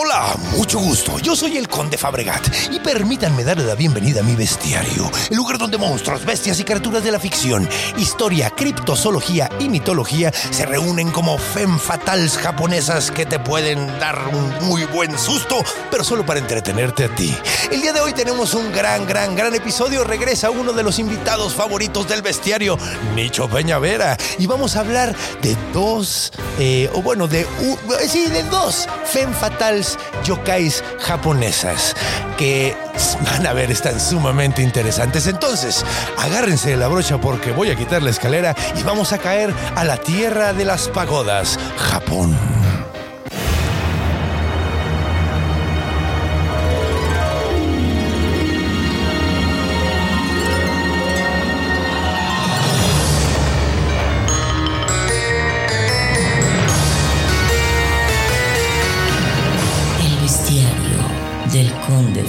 Hola, mucho gusto. Yo soy el Conde Fabregat y permítanme darle la bienvenida a mi bestiario, el lugar donde monstruos, bestias y criaturas de la ficción, historia, criptozoología y mitología se reúnen como femme fatales japonesas que te pueden dar un muy buen susto, pero solo para entretenerte a ti. El día de hoy tenemos un gran, gran, gran episodio. Regresa uno de los invitados favoritos del bestiario, Nicho Peñavera, y vamos a hablar de dos, eh, o bueno, de, sí, de dos femme yokais japonesas que van a ver, están sumamente interesantes. Entonces, agárrense de la brocha porque voy a quitar la escalera y vamos a caer a la tierra de las pagodas, Japón.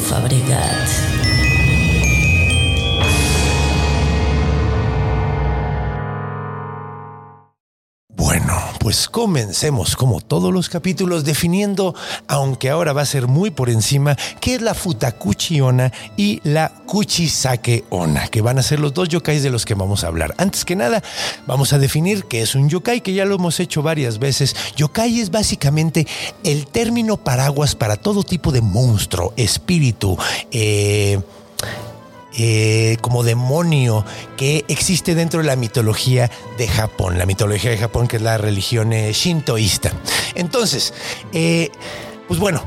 Conde pues comencemos como todos los capítulos definiendo, aunque ahora va a ser muy por encima, qué es la Futakuchi Onna y la Kuchisake Onna, que van a ser los dos yokais de los que vamos a hablar. Antes que nada, vamos a definir qué es un yokai, que ya lo hemos hecho varias veces. Yokai es básicamente el término paraguas para todo tipo de monstruo, espíritu, eh, eh, como demonio que existe dentro de la mitología de Japón, la mitología de Japón que es la religión eh, shintoísta. Entonces, eh, pues bueno,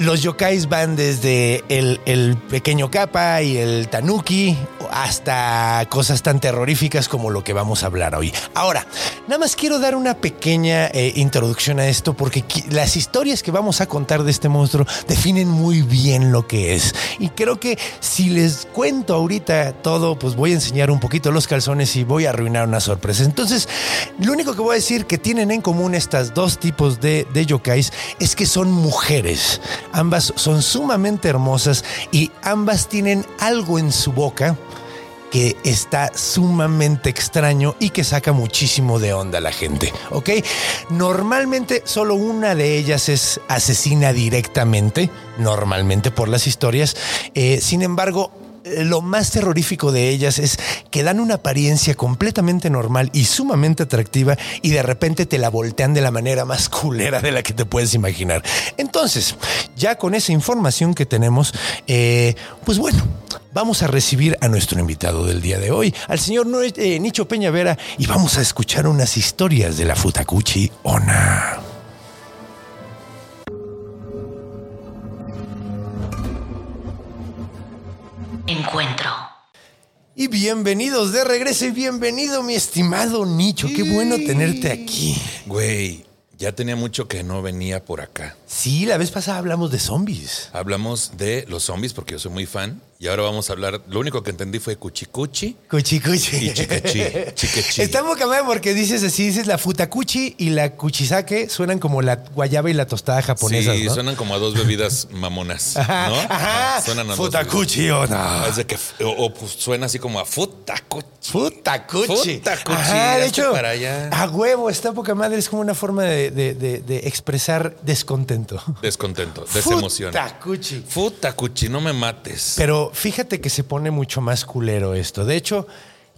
los yokais van desde el, pequeño kappa y el tanuki hasta cosas tan terroríficas como lo que vamos a hablar hoy. Ahora, nada más quiero dar una pequeña eh, introducción a esto porque las historias que vamos a contar de este monstruo definen muy bien lo que es. Y creo que si les cuento ahorita todo, pues voy a enseñar un poquito los calzones y voy a arruinar una sorpresa. Entonces, lo único que voy a decir que tienen en común estas dos tipos de, de yokais es que son mujeres. Ambas son sumamente hermosas y ambas tienen algo en su boca que está sumamente extraño y que saca muchísimo de onda a la gente, ¿ok? Normalmente solo una de ellas es asesina directamente, normalmente por las historias. Eh, sin embargo, lo más terrorífico de ellas es que dan una apariencia completamente normal y sumamente atractiva y de repente te la voltean de la manera más culera de la que te puedes imaginar. Entonces, ya con esa información que tenemos, eh, pues bueno, vamos a recibir a nuestro invitado del día de hoy, al señor eh, Nicho Peñavera, y vamos a escuchar unas historias de la Futakuchi Ona. Encuentro. Y bienvenidos de regreso y bienvenido mi estimado Nicho, qué bueno tenerte aquí. Güey, ya tenía mucho que no venía por acá. Sí, la vez pasada hablamos de zombies. Hablamos de los zombies porque yo soy muy fan. Y ahora vamos a hablar. Lo único que entendí fue cuchicuchi Cuchi cuchi. y chiquechi. Chiquechi. Está muy cambiado porque dices así, dices la futakuchi y la kuchisake suenan como la guayaba y la tostada japonesa, Sí, ¿no? suenan como a dos bebidas mamonas, ¿no? Ajá, Suenan a dos futakuchi o no. Es de que, o, o, pues, suena así como a futakuchi. Futakuchi. Futakuchi, Ajá, de hecho, para allá. a huevo, esta poca madre es como una forma de, de- de- de expresar descontento. Descontento, desemoción. Futakuchi. Futakuchi, no me mates. Pero fíjate que se pone mucho más culero esto. De hecho,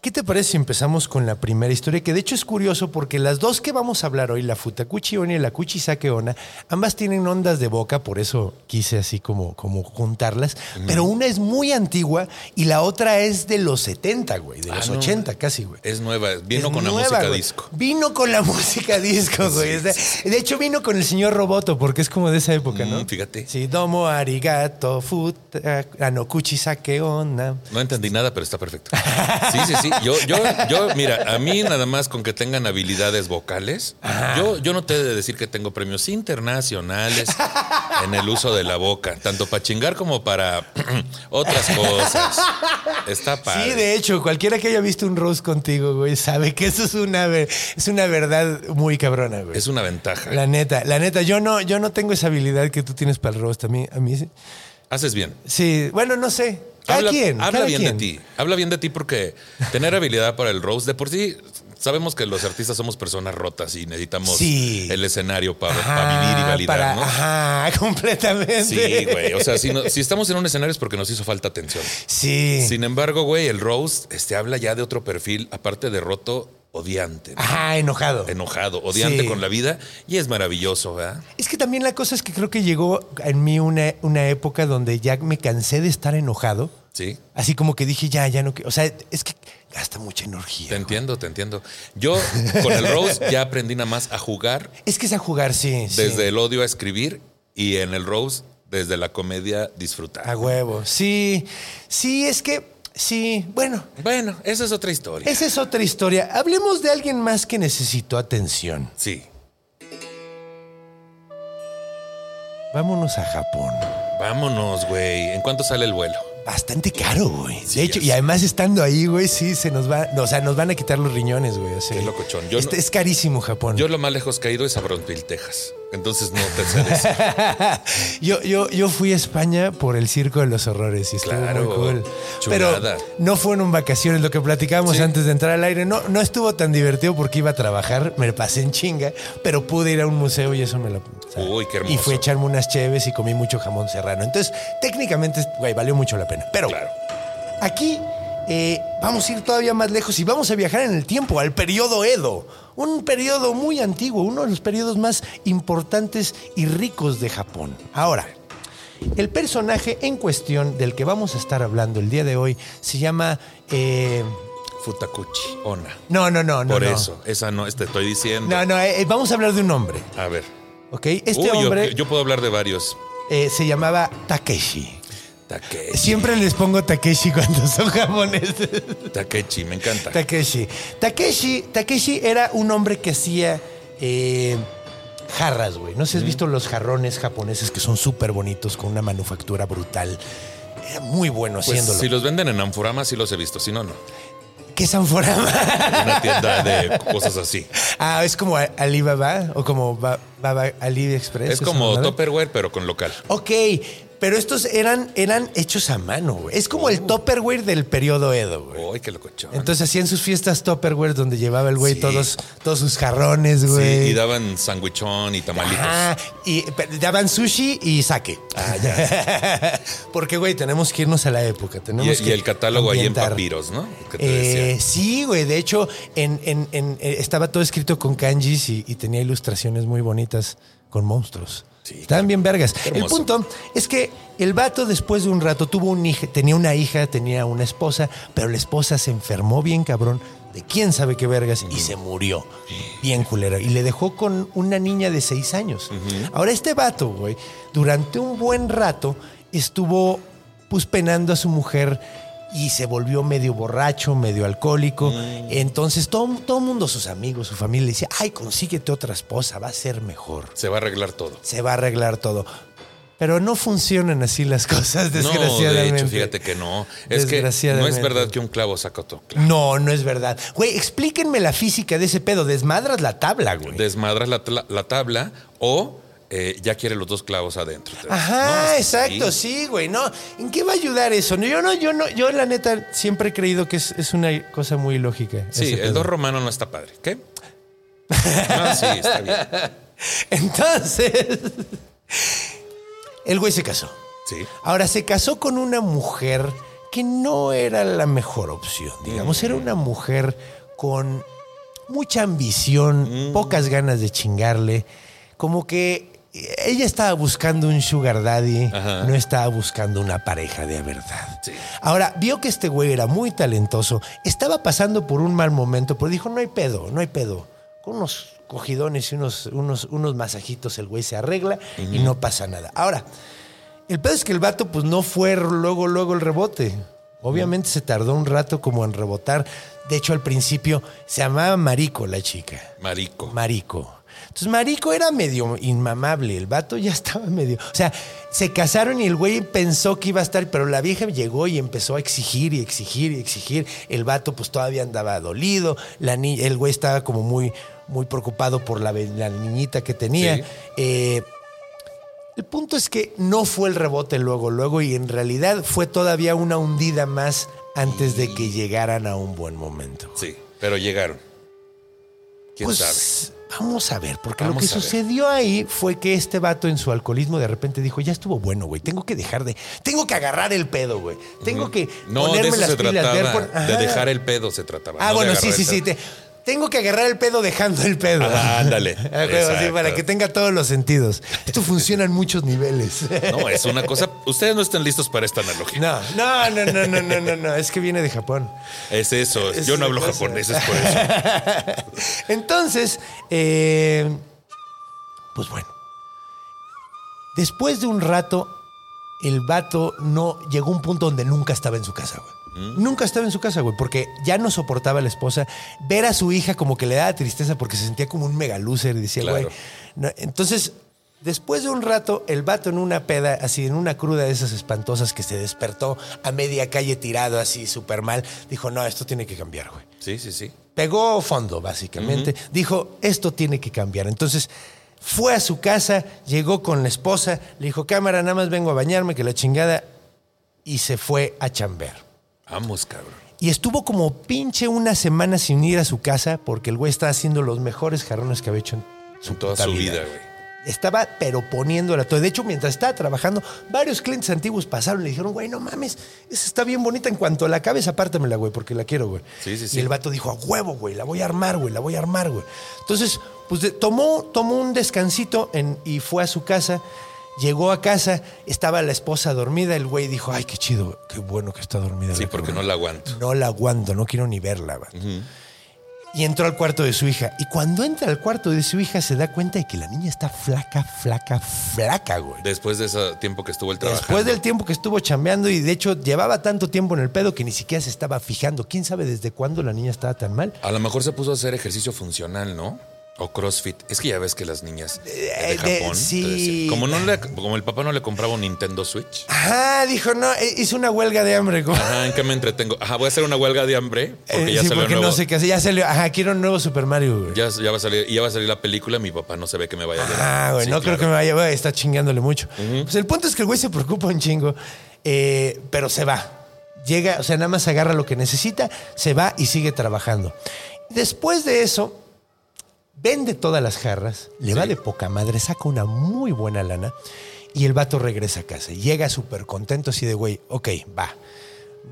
¿qué te parece si empezamos con la primera historia? Que de hecho es curioso porque las dos que vamos a hablar hoy, la Futakuchi Onna y la Kuchisake Onna, ambas tienen ondas de boca, por eso quise así como, como juntarlas. Pero una es muy antigua y la otra es de los 70, güey, de Ah, los no. 80 casi, güey. Es nueva, vino Es con nueva, la música güey. disco. Vino con la música disco, güey. De hecho, vino con el señor Roboto, porque es como de esa época, ¿no? Mm, fíjate. Sí, domo arigato, futa, ah, no, kuchisake onna. No entendí nada, pero está perfecto. Sí, sí, sí. yo, yo, yo, mira, a mí nada más con que tengan habilidades vocales, yo, yo no te he de decir que tengo premios internacionales en el uso de la boca, tanto para chingar como para otras cosas. Está padre. Sí, de hecho, cualquiera que haya visto un roast contigo, güey, sabe que eso es una, es una verdad muy cabrona, güey. Es una ventaja. La neta, la neta, yo no, yo no tengo esa habilidad que tú tienes para el roast. A mí, a mí sí. Haces bien. Sí, bueno, no sé. Habla, quien. habla bien quien. de ti. Habla bien de ti porque tener habilidad para el roast de por sí. Sabemos que los artistas somos personas rotas y necesitamos Sí. el escenario para Ajá, vivir y validar, para- ¿no? Ajá, completamente. Sí, güey. O sea, si, no- si estamos en un escenario es porque nos hizo falta atención. Sí. Sin embargo, güey, el roast este, habla ya de otro perfil, aparte de roto, odiante. ¿no? Ajá, enojado. Enojado, odiante Sí. con la vida. Y es maravilloso, ¿verdad? Es que también la cosa es que creo que llegó en mí una, una época donde ya me cansé de estar enojado. Sí. Así como que dije, ya, ya no. O sea, es que gasta mucha energía. Te entiendo, te entiendo. Yo con el roast ya aprendí nada más a jugar Es que es a jugar, sí. sí. desde el odio a escribir y en el roast desde la comedia disfrutar. A huevo. Sí, sí, es que, sí, bueno, Bueno, esa es otra historia. esa es otra historia. Hablemos de alguien más que necesitó atención. Sí. Vámonos a Japón. Vámonos, güey. ¿En cuánto sale el vuelo? Bastante caro, güey. Sí, de hecho, y además estando ahí, güey, sí, se nos va, o sea, nos van a quitar los riñones, güey. o sea, Qué locochón. Yo este- no- Es carísimo Japón. Yo lo más lejos ido es a Bronzeville, Texas. Entonces no te yo, yo, yo fui a España por el Circo de los Horrores y estuvo Claro, muy cool. chulada. Pero no fueron vacaciones, lo que platicábamos Sí. antes de entrar al aire. No, no estuvo tan divertido porque iba a trabajar, me pasé en chinga, pero pude ir a un museo y eso me lo... o sea, Uy, qué hermoso. Y fui a echarme unas cheves y comí mucho jamón serrano. Entonces, técnicamente, güey, valió mucho la pena. Pero Claro. Aquí eh, vamos a ir todavía más lejos y vamos a viajar en el tiempo, al periodo Edo. Un periodo muy antiguo, uno de los periodos más importantes y ricos de Japón. Ahora, el personaje en cuestión del que vamos a estar hablando el día de hoy se llama... eh, Futakuchi, Ona. no, no, no, no. Por no. eso, esa no, te estoy diciendo. No, no, eh, vamos a hablar de un hombre. A ver. ¿Ok? Este Uy, hombre yo, puedo hablar de varios. eh, se llamaba Takeshi. Takechi. Siempre les pongo Takeshi cuando son japoneses. Takechi, me encanta. Takeshi. Takeshi, Takeshi era un hombre que hacía eh, jarras, güey. No sé si has visto los jarrones japoneses que son súper bonitos con una manufactura brutal. Era muy bueno Pues, haciéndolo. si los venden en Anfurama, sí los he visto. Si no, no. ¿Qué es Anforama? Una tienda de cosas así. ah, es como Alibaba o como Ba- Baba AliExpress. Es como mamada. Tupperware, pero con local. Ok, pero estos eran, eran hechos a mano, güey. Es como el Tupperware del periodo Edo, güey. Uy, qué locochón. Entonces hacían sus fiestas Tupperware donde llevaba el güey Sí. todos, todos sus jarrones, sí, güey. y daban sandwichón y tamalitos. Ajá, y daban sushi y sake. Ah, ya. Porque, güey, tenemos que irnos a la época. Y, Tenemos y que el catálogo ahí en ambientar. papiros, ¿no? Que te Eh, decía. sí, güey. De hecho, en, en- en- eh, estaba todo escrito con kanjis y, y tenía ilustraciones muy bonitas con monstruos. Sí. Estaban bien vergas. El punto es que el vato después de un rato tuvo un hija, tenía una hija, tenía una esposa, pero la esposa se enfermó bien cabrón de quién sabe qué vergas y se murió. Bien culera. Y le dejó con una niña de seis años. Ahora este vato, güey, durante un buen rato estuvo pues penando a su mujer y se volvió medio borracho, medio alcohólico. Entonces todo todo mundo, sus amigos, su familia, le decía, ay, consíguete otra esposa, va a ser mejor. Se va a arreglar todo. Se va a arreglar todo. Pero no funcionan así las cosas, No, desgraciadamente. de hecho, fíjate que no. Es que no es verdad que un clavo saca otro clavo. No, no es verdad. Güey, explíquenme la física de ese pedo. Desmadras la tabla, güey. Desmadras la, la tabla o eh, ya quiere los dos clavos adentro. Ajá, No, exacto, sí, güey. No, ¿en qué va a ayudar eso? No, yo no, yo no, yo la neta siempre he creído que es, es una cosa muy lógica. Sí, el dos romano no está padre. ¿Qué? No, sí, está bien. Entonces, el güey se casó. Sí. Ahora se casó con una mujer que no era la mejor opción, digamos, era una mujer con mucha ambición, Mm. pocas ganas de chingarle, como que ella estaba buscando un sugar daddy, Ajá. no estaba buscando una pareja de verdad. Sí. Ahora, vio que este güey era muy talentoso, estaba pasando por un mal momento, pero dijo, no hay pedo, no hay pedo. Con unos cogidones y unos, unos, unos masajitos el güey se arregla y no pasa nada. Ahora, el pedo es que el vato pues no fue luego, luego el rebote. Obviamente se tardó un rato como en rebotar. De hecho, al principio se llamaba Marico la chica. Marico. Marico. Entonces, Marico era medio inmamable. El vato ya estaba medio. O sea, se casaron y el güey pensó que iba a estar, pero la vieja llegó y empezó a exigir y exigir y exigir. El vato, pues todavía andaba dolido. La ni- el güey estaba como muy, muy preocupado por la, la niñita que tenía. Sí. Eh, el punto es que no fue el rebote luego, luego, y en realidad fue todavía una hundida más antes de que llegaran a un buen momento. Sí, pero llegaron. ¿Quién Pues, sabe? Vamos a ver, porque Vamos lo que ver. sucedió ahí fue que este vato en su alcoholismo de repente dijo, ya estuvo bueno, güey, tengo que dejar de, tengo que agarrar el pedo, güey, tengo que No, de ponerme eso las se pilas, trataba. por- De dejar el pedo se trataba. Ah, no bueno, sí, sí, sí, te- tengo que agarrar el pedo dejando el pedo. Ah, ándale. Ah, así, para que tenga todos los sentidos. Esto funciona en muchos niveles. No, es una cosa. Ustedes no están listos para esta analogía. No, no, no, no, no, no, no, no, es que viene de Japón. Es eso. Es Yo no hablo cosa. japonés, es por eso. Entonces, eh, pues bueno. Después de un rato, el vato no llegó a un punto donde nunca estaba en su casa, güey. Nunca estaba en su casa, güey, porque ya no soportaba a la esposa. Ver a su hija como que le daba tristeza porque se sentía como un mega loser y decía, Claro. güey. no. Entonces, después de un rato, el vato en una peda, así en una cruda de esas espantosas que se despertó a media calle tirado así súper mal, dijo, no, esto tiene que cambiar, güey Sí, sí, sí. pegó fondo, básicamente. Dijo, esto tiene que cambiar. Entonces, fue a su casa, llegó con la esposa, le dijo, cámara, nada más vengo a bañarme, que la chingada, y se fue a chambear. Vamos, cabrón. Y estuvo como pinche una semana sin ir a su casa porque el güey estaba haciendo los mejores jarrones que había hecho en su En toda su vida, güey. Estaba, pero poniéndola todo. De hecho, mientras estaba trabajando, varios clientes antiguos pasaron y le dijeron, güey, no mames, esa está bien bonita. En cuanto la acabes, apártamela, güey, porque la quiero, güey. Sí, sí, sí. Y el vato dijo, a huevo, güey, la voy a armar, güey, la voy a armar, güey. Entonces, pues de- tomó, tomó un descansito en- y fue a su casa. Llegó a casa, estaba la esposa dormida. El güey dijo, ay, qué chido, qué bueno que está dormida. Sí, porque cabrona". no la aguanto. No la aguanto, no quiero ni verla. Y entró al cuarto de su hija. Y cuando entra al cuarto de su hija se da cuenta de que la niña está flaca, flaca, flaca, güey. Después de ese tiempo que estuvo el trabajando. Después del tiempo que estuvo chambeando y de hecho llevaba tanto tiempo en el pedo que ni siquiera se estaba fijando. ¿Quién sabe desde cuándo la niña estaba tan mal? A lo mejor se puso a hacer ejercicio funcional, ¿no? O CrossFit. Es que ya ves que las niñas de Eh, de- Japón. sí. te decían- como, no le- como el papá no le compraba un Nintendo Switch. Ajá, dijo, no, eh, hizo una huelga de hambre. Ajá, ¿en qué me entretengo? Ajá, voy a hacer una huelga de hambre porque Eh, ya sí, salió porque nuevo. no sé qué hacer. Ya salió, ajá, quiero un nuevo Super Mario, güey. ya, ya va a salir, ya va a salir la película, mi papá no se ve que me vaya a. Ah, güey, Sí, no creo que me vaya, güey, está chingándole mucho. Pues el punto es que el güey se preocupa un chingo, eh, pero se va. Llega, o sea, nada más agarra lo que necesita, se va y sigue trabajando. Después de eso, vende todas las jarras, le va de poca madre, saca una muy buena lana y el vato regresa a casa. Llega súper contento, así de, güey, ok, va.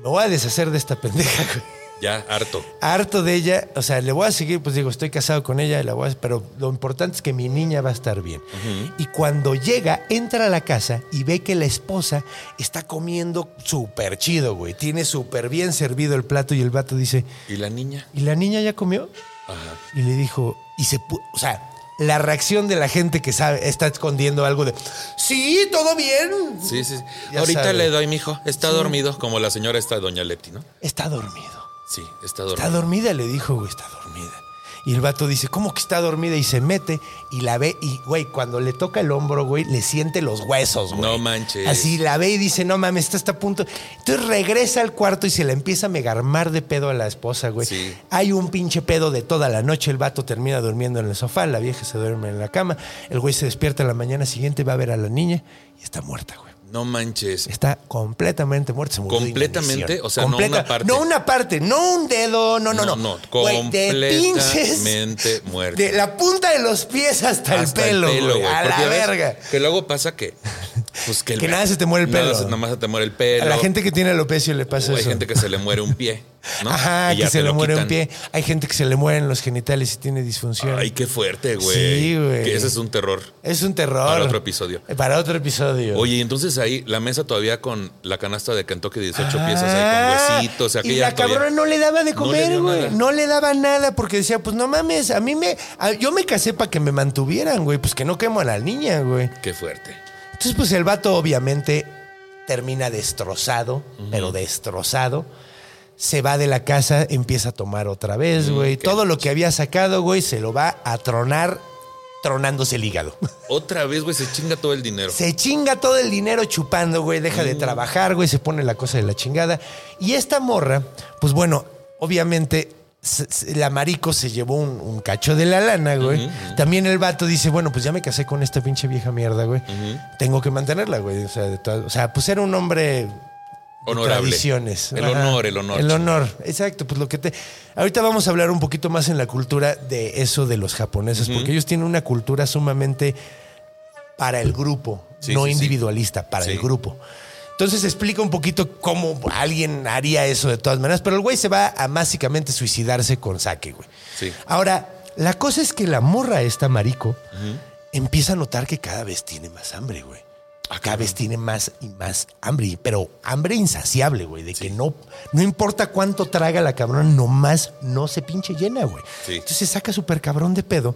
Me voy a deshacer de esta pendeja, güey Ya, harto. harto de ella, o sea, le voy a seguir, pues digo, estoy casado con ella, la voy a- pero lo importante es que mi niña va a estar bien. Y cuando llega, entra a la casa y ve que la esposa está comiendo súper chido, güey. Tiene súper bien servido el plato y el vato dice, ¿Y la niña? ¿y la niña ya comió? Ajá. Y le dijo, y se, o sea, la reacción de la gente que sabe, está escondiendo algo de, sí, todo bien. Sí, sí. Ya Ahorita sabe. le doy, mijo. Está dormido, como la señora esta doña Leti, ¿no? Está dormido. Sí, está dormido. Está dormida, le dijo, güey, está dormida. Y el vato dice, ¿cómo que está dormida? Y se mete y la ve y, güey, cuando le toca el hombro, güey, le siente los huesos, güey. No manches. Así la ve y dice, no mames, está a punto. Entonces regresa al cuarto y se la empieza a megarmar de pedo a la esposa, güey. Sí. Hay un pinche pedo de toda la noche. El vato termina durmiendo en el sofá, la vieja se duerme en la cama. El güey se despierta la mañana siguiente, va a ver a la niña y está muerta, güey. No manches. Está completamente muerta. se murió de ¿Completamente? O sea, no una parte. No una parte, no un dedo, no, no, no. No, no, Güey, de completamente muerta. De la punta de los pies hasta, Hasta el pelo, güey, güey. A la verga. Que luego pasa que. Pues que, el- Que nada se te muere el pelo. Nada más se te muere el pelo. A la gente que tiene alopecia le pasa O hay eso. gente que se le muere un pie. ¿No? Ajá, que se le muere un pie. Hay gente que se le mueren los genitales y tiene disfunción. Ay, qué fuerte, güey. Sí, güey. Que ese es un terror. es un terror. Para otro episodio. Eh, Para otro episodio. Oye, y entonces ahí la mesa todavía con la canasta de Kentucky 18 Ah, piezas ahí con huesitos. Y la todavía- cabrona no le daba de comer, güey. No le daba nada porque decía, pues no mames, a mí me. a- yo me casé para que me mantuvieran, güey. Pues que no quemo a la niña, güey. Qué fuerte. Entonces, pues el vato, obviamente, termina destrozado, pero destrozado. Se va de la casa, empieza a tomar otra vez, güey. qué Todo lo que había sacado, güey, se lo va a tronar tronándose el hígado. Otra vez, güey, se chinga todo el dinero. Se chinga todo el dinero chupando, güey. Deja de trabajar, güey. Se pone la cosa de la chingada. Y esta morra, pues bueno, obviamente la marico se llevó un, un cacho de la lana, güey. También el vato dice, bueno, pues ya me casé con esta pinche vieja mierda, güey. Tengo que mantenerla, güey. O sea, o sea, pues era un hombre Honorable. tradiciones. El Ajá. honor, el honor. El honor, exacto. Pues lo que te. Ahorita vamos a hablar un poquito más en la cultura de eso de los japoneses, porque ellos tienen una cultura sumamente para el grupo, Sí, no sí, sí. individualista, para el grupo. Entonces explica un poquito cómo alguien haría eso de todas maneras, pero el güey se va a básicamente suicidarse con saque, güey. Sí. Ahora, la cosa es que la morra esta marico empieza a notar que cada vez tiene más hambre, güey. Cada vez tiene más y más hambre, pero hambre insaciable, güey, de que no, no importa cuánto traga la cabrona, nomás no se pinche llena, güey. Sí. Entonces se saca súper cabrón de pedo.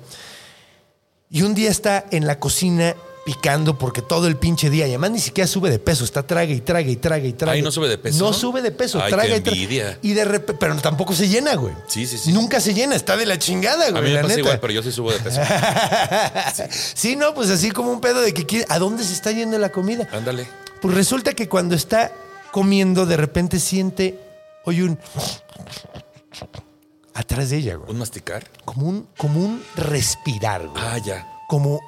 Y un día está en la cocina picando porque todo el pinche día, y además ni siquiera sube de peso, está traga y traga y traga y traga. Ay, ¿no sube de peso? No sube de peso, Ay, traga qué y traga. Y de repente, pero tampoco se llena, güey. Sí, sí, sí. Nunca se llena, está de la chingada, güey. A mí me la pasa neta. igual, pero yo sí subo de peso. sí, no, pues así como un pedo de que quiere- ¿a dónde se está yendo la comida? Ándale. Pues resulta que cuando está comiendo, de repente siente, oye, un atrás de ella, güey. ¿Un masticar? Como un, como un respirar, güey. Ah, ya. Como,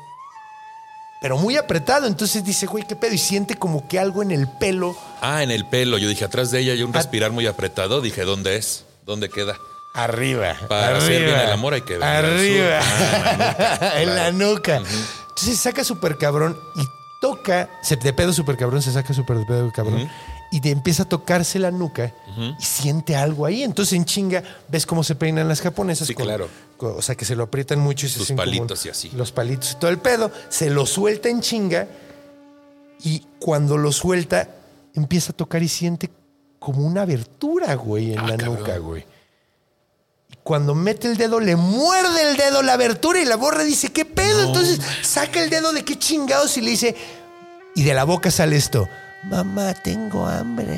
pero muy apretado. Entonces dice, güey, qué pedo. Y siente como que algo en el pelo. Ah, en el pelo. Yo dije, atrás de ella hay un respirar muy apretado. Dije, ¿dónde es? ¿Dónde queda? Arriba. Para hacer bien el amor hay que al Arriba. Ah, en la claro. nuca. Entonces saca súper cabrón y toca, se, de pedo súper cabrón, se saca súper de pedo cabrón. Y te empieza a tocarse la nuca y siente algo ahí. Entonces en chinga, ves cómo se peinan las japonesas. Sí, claro. con- o sea, que se lo aprietan mucho y se como palitos y así. Los palitos y todo el pedo. Se lo suelta en chinga y cuando lo suelta, empieza a tocar y siente como una abertura, güey, en Ah, la cabrón. nuca, güey. Y cuando mete el dedo, le muerde el dedo la abertura y la borra dice, ¿qué pedo? Entonces saca el dedo de qué chingados y le dice, y de la boca sale esto, mamá, tengo hambre.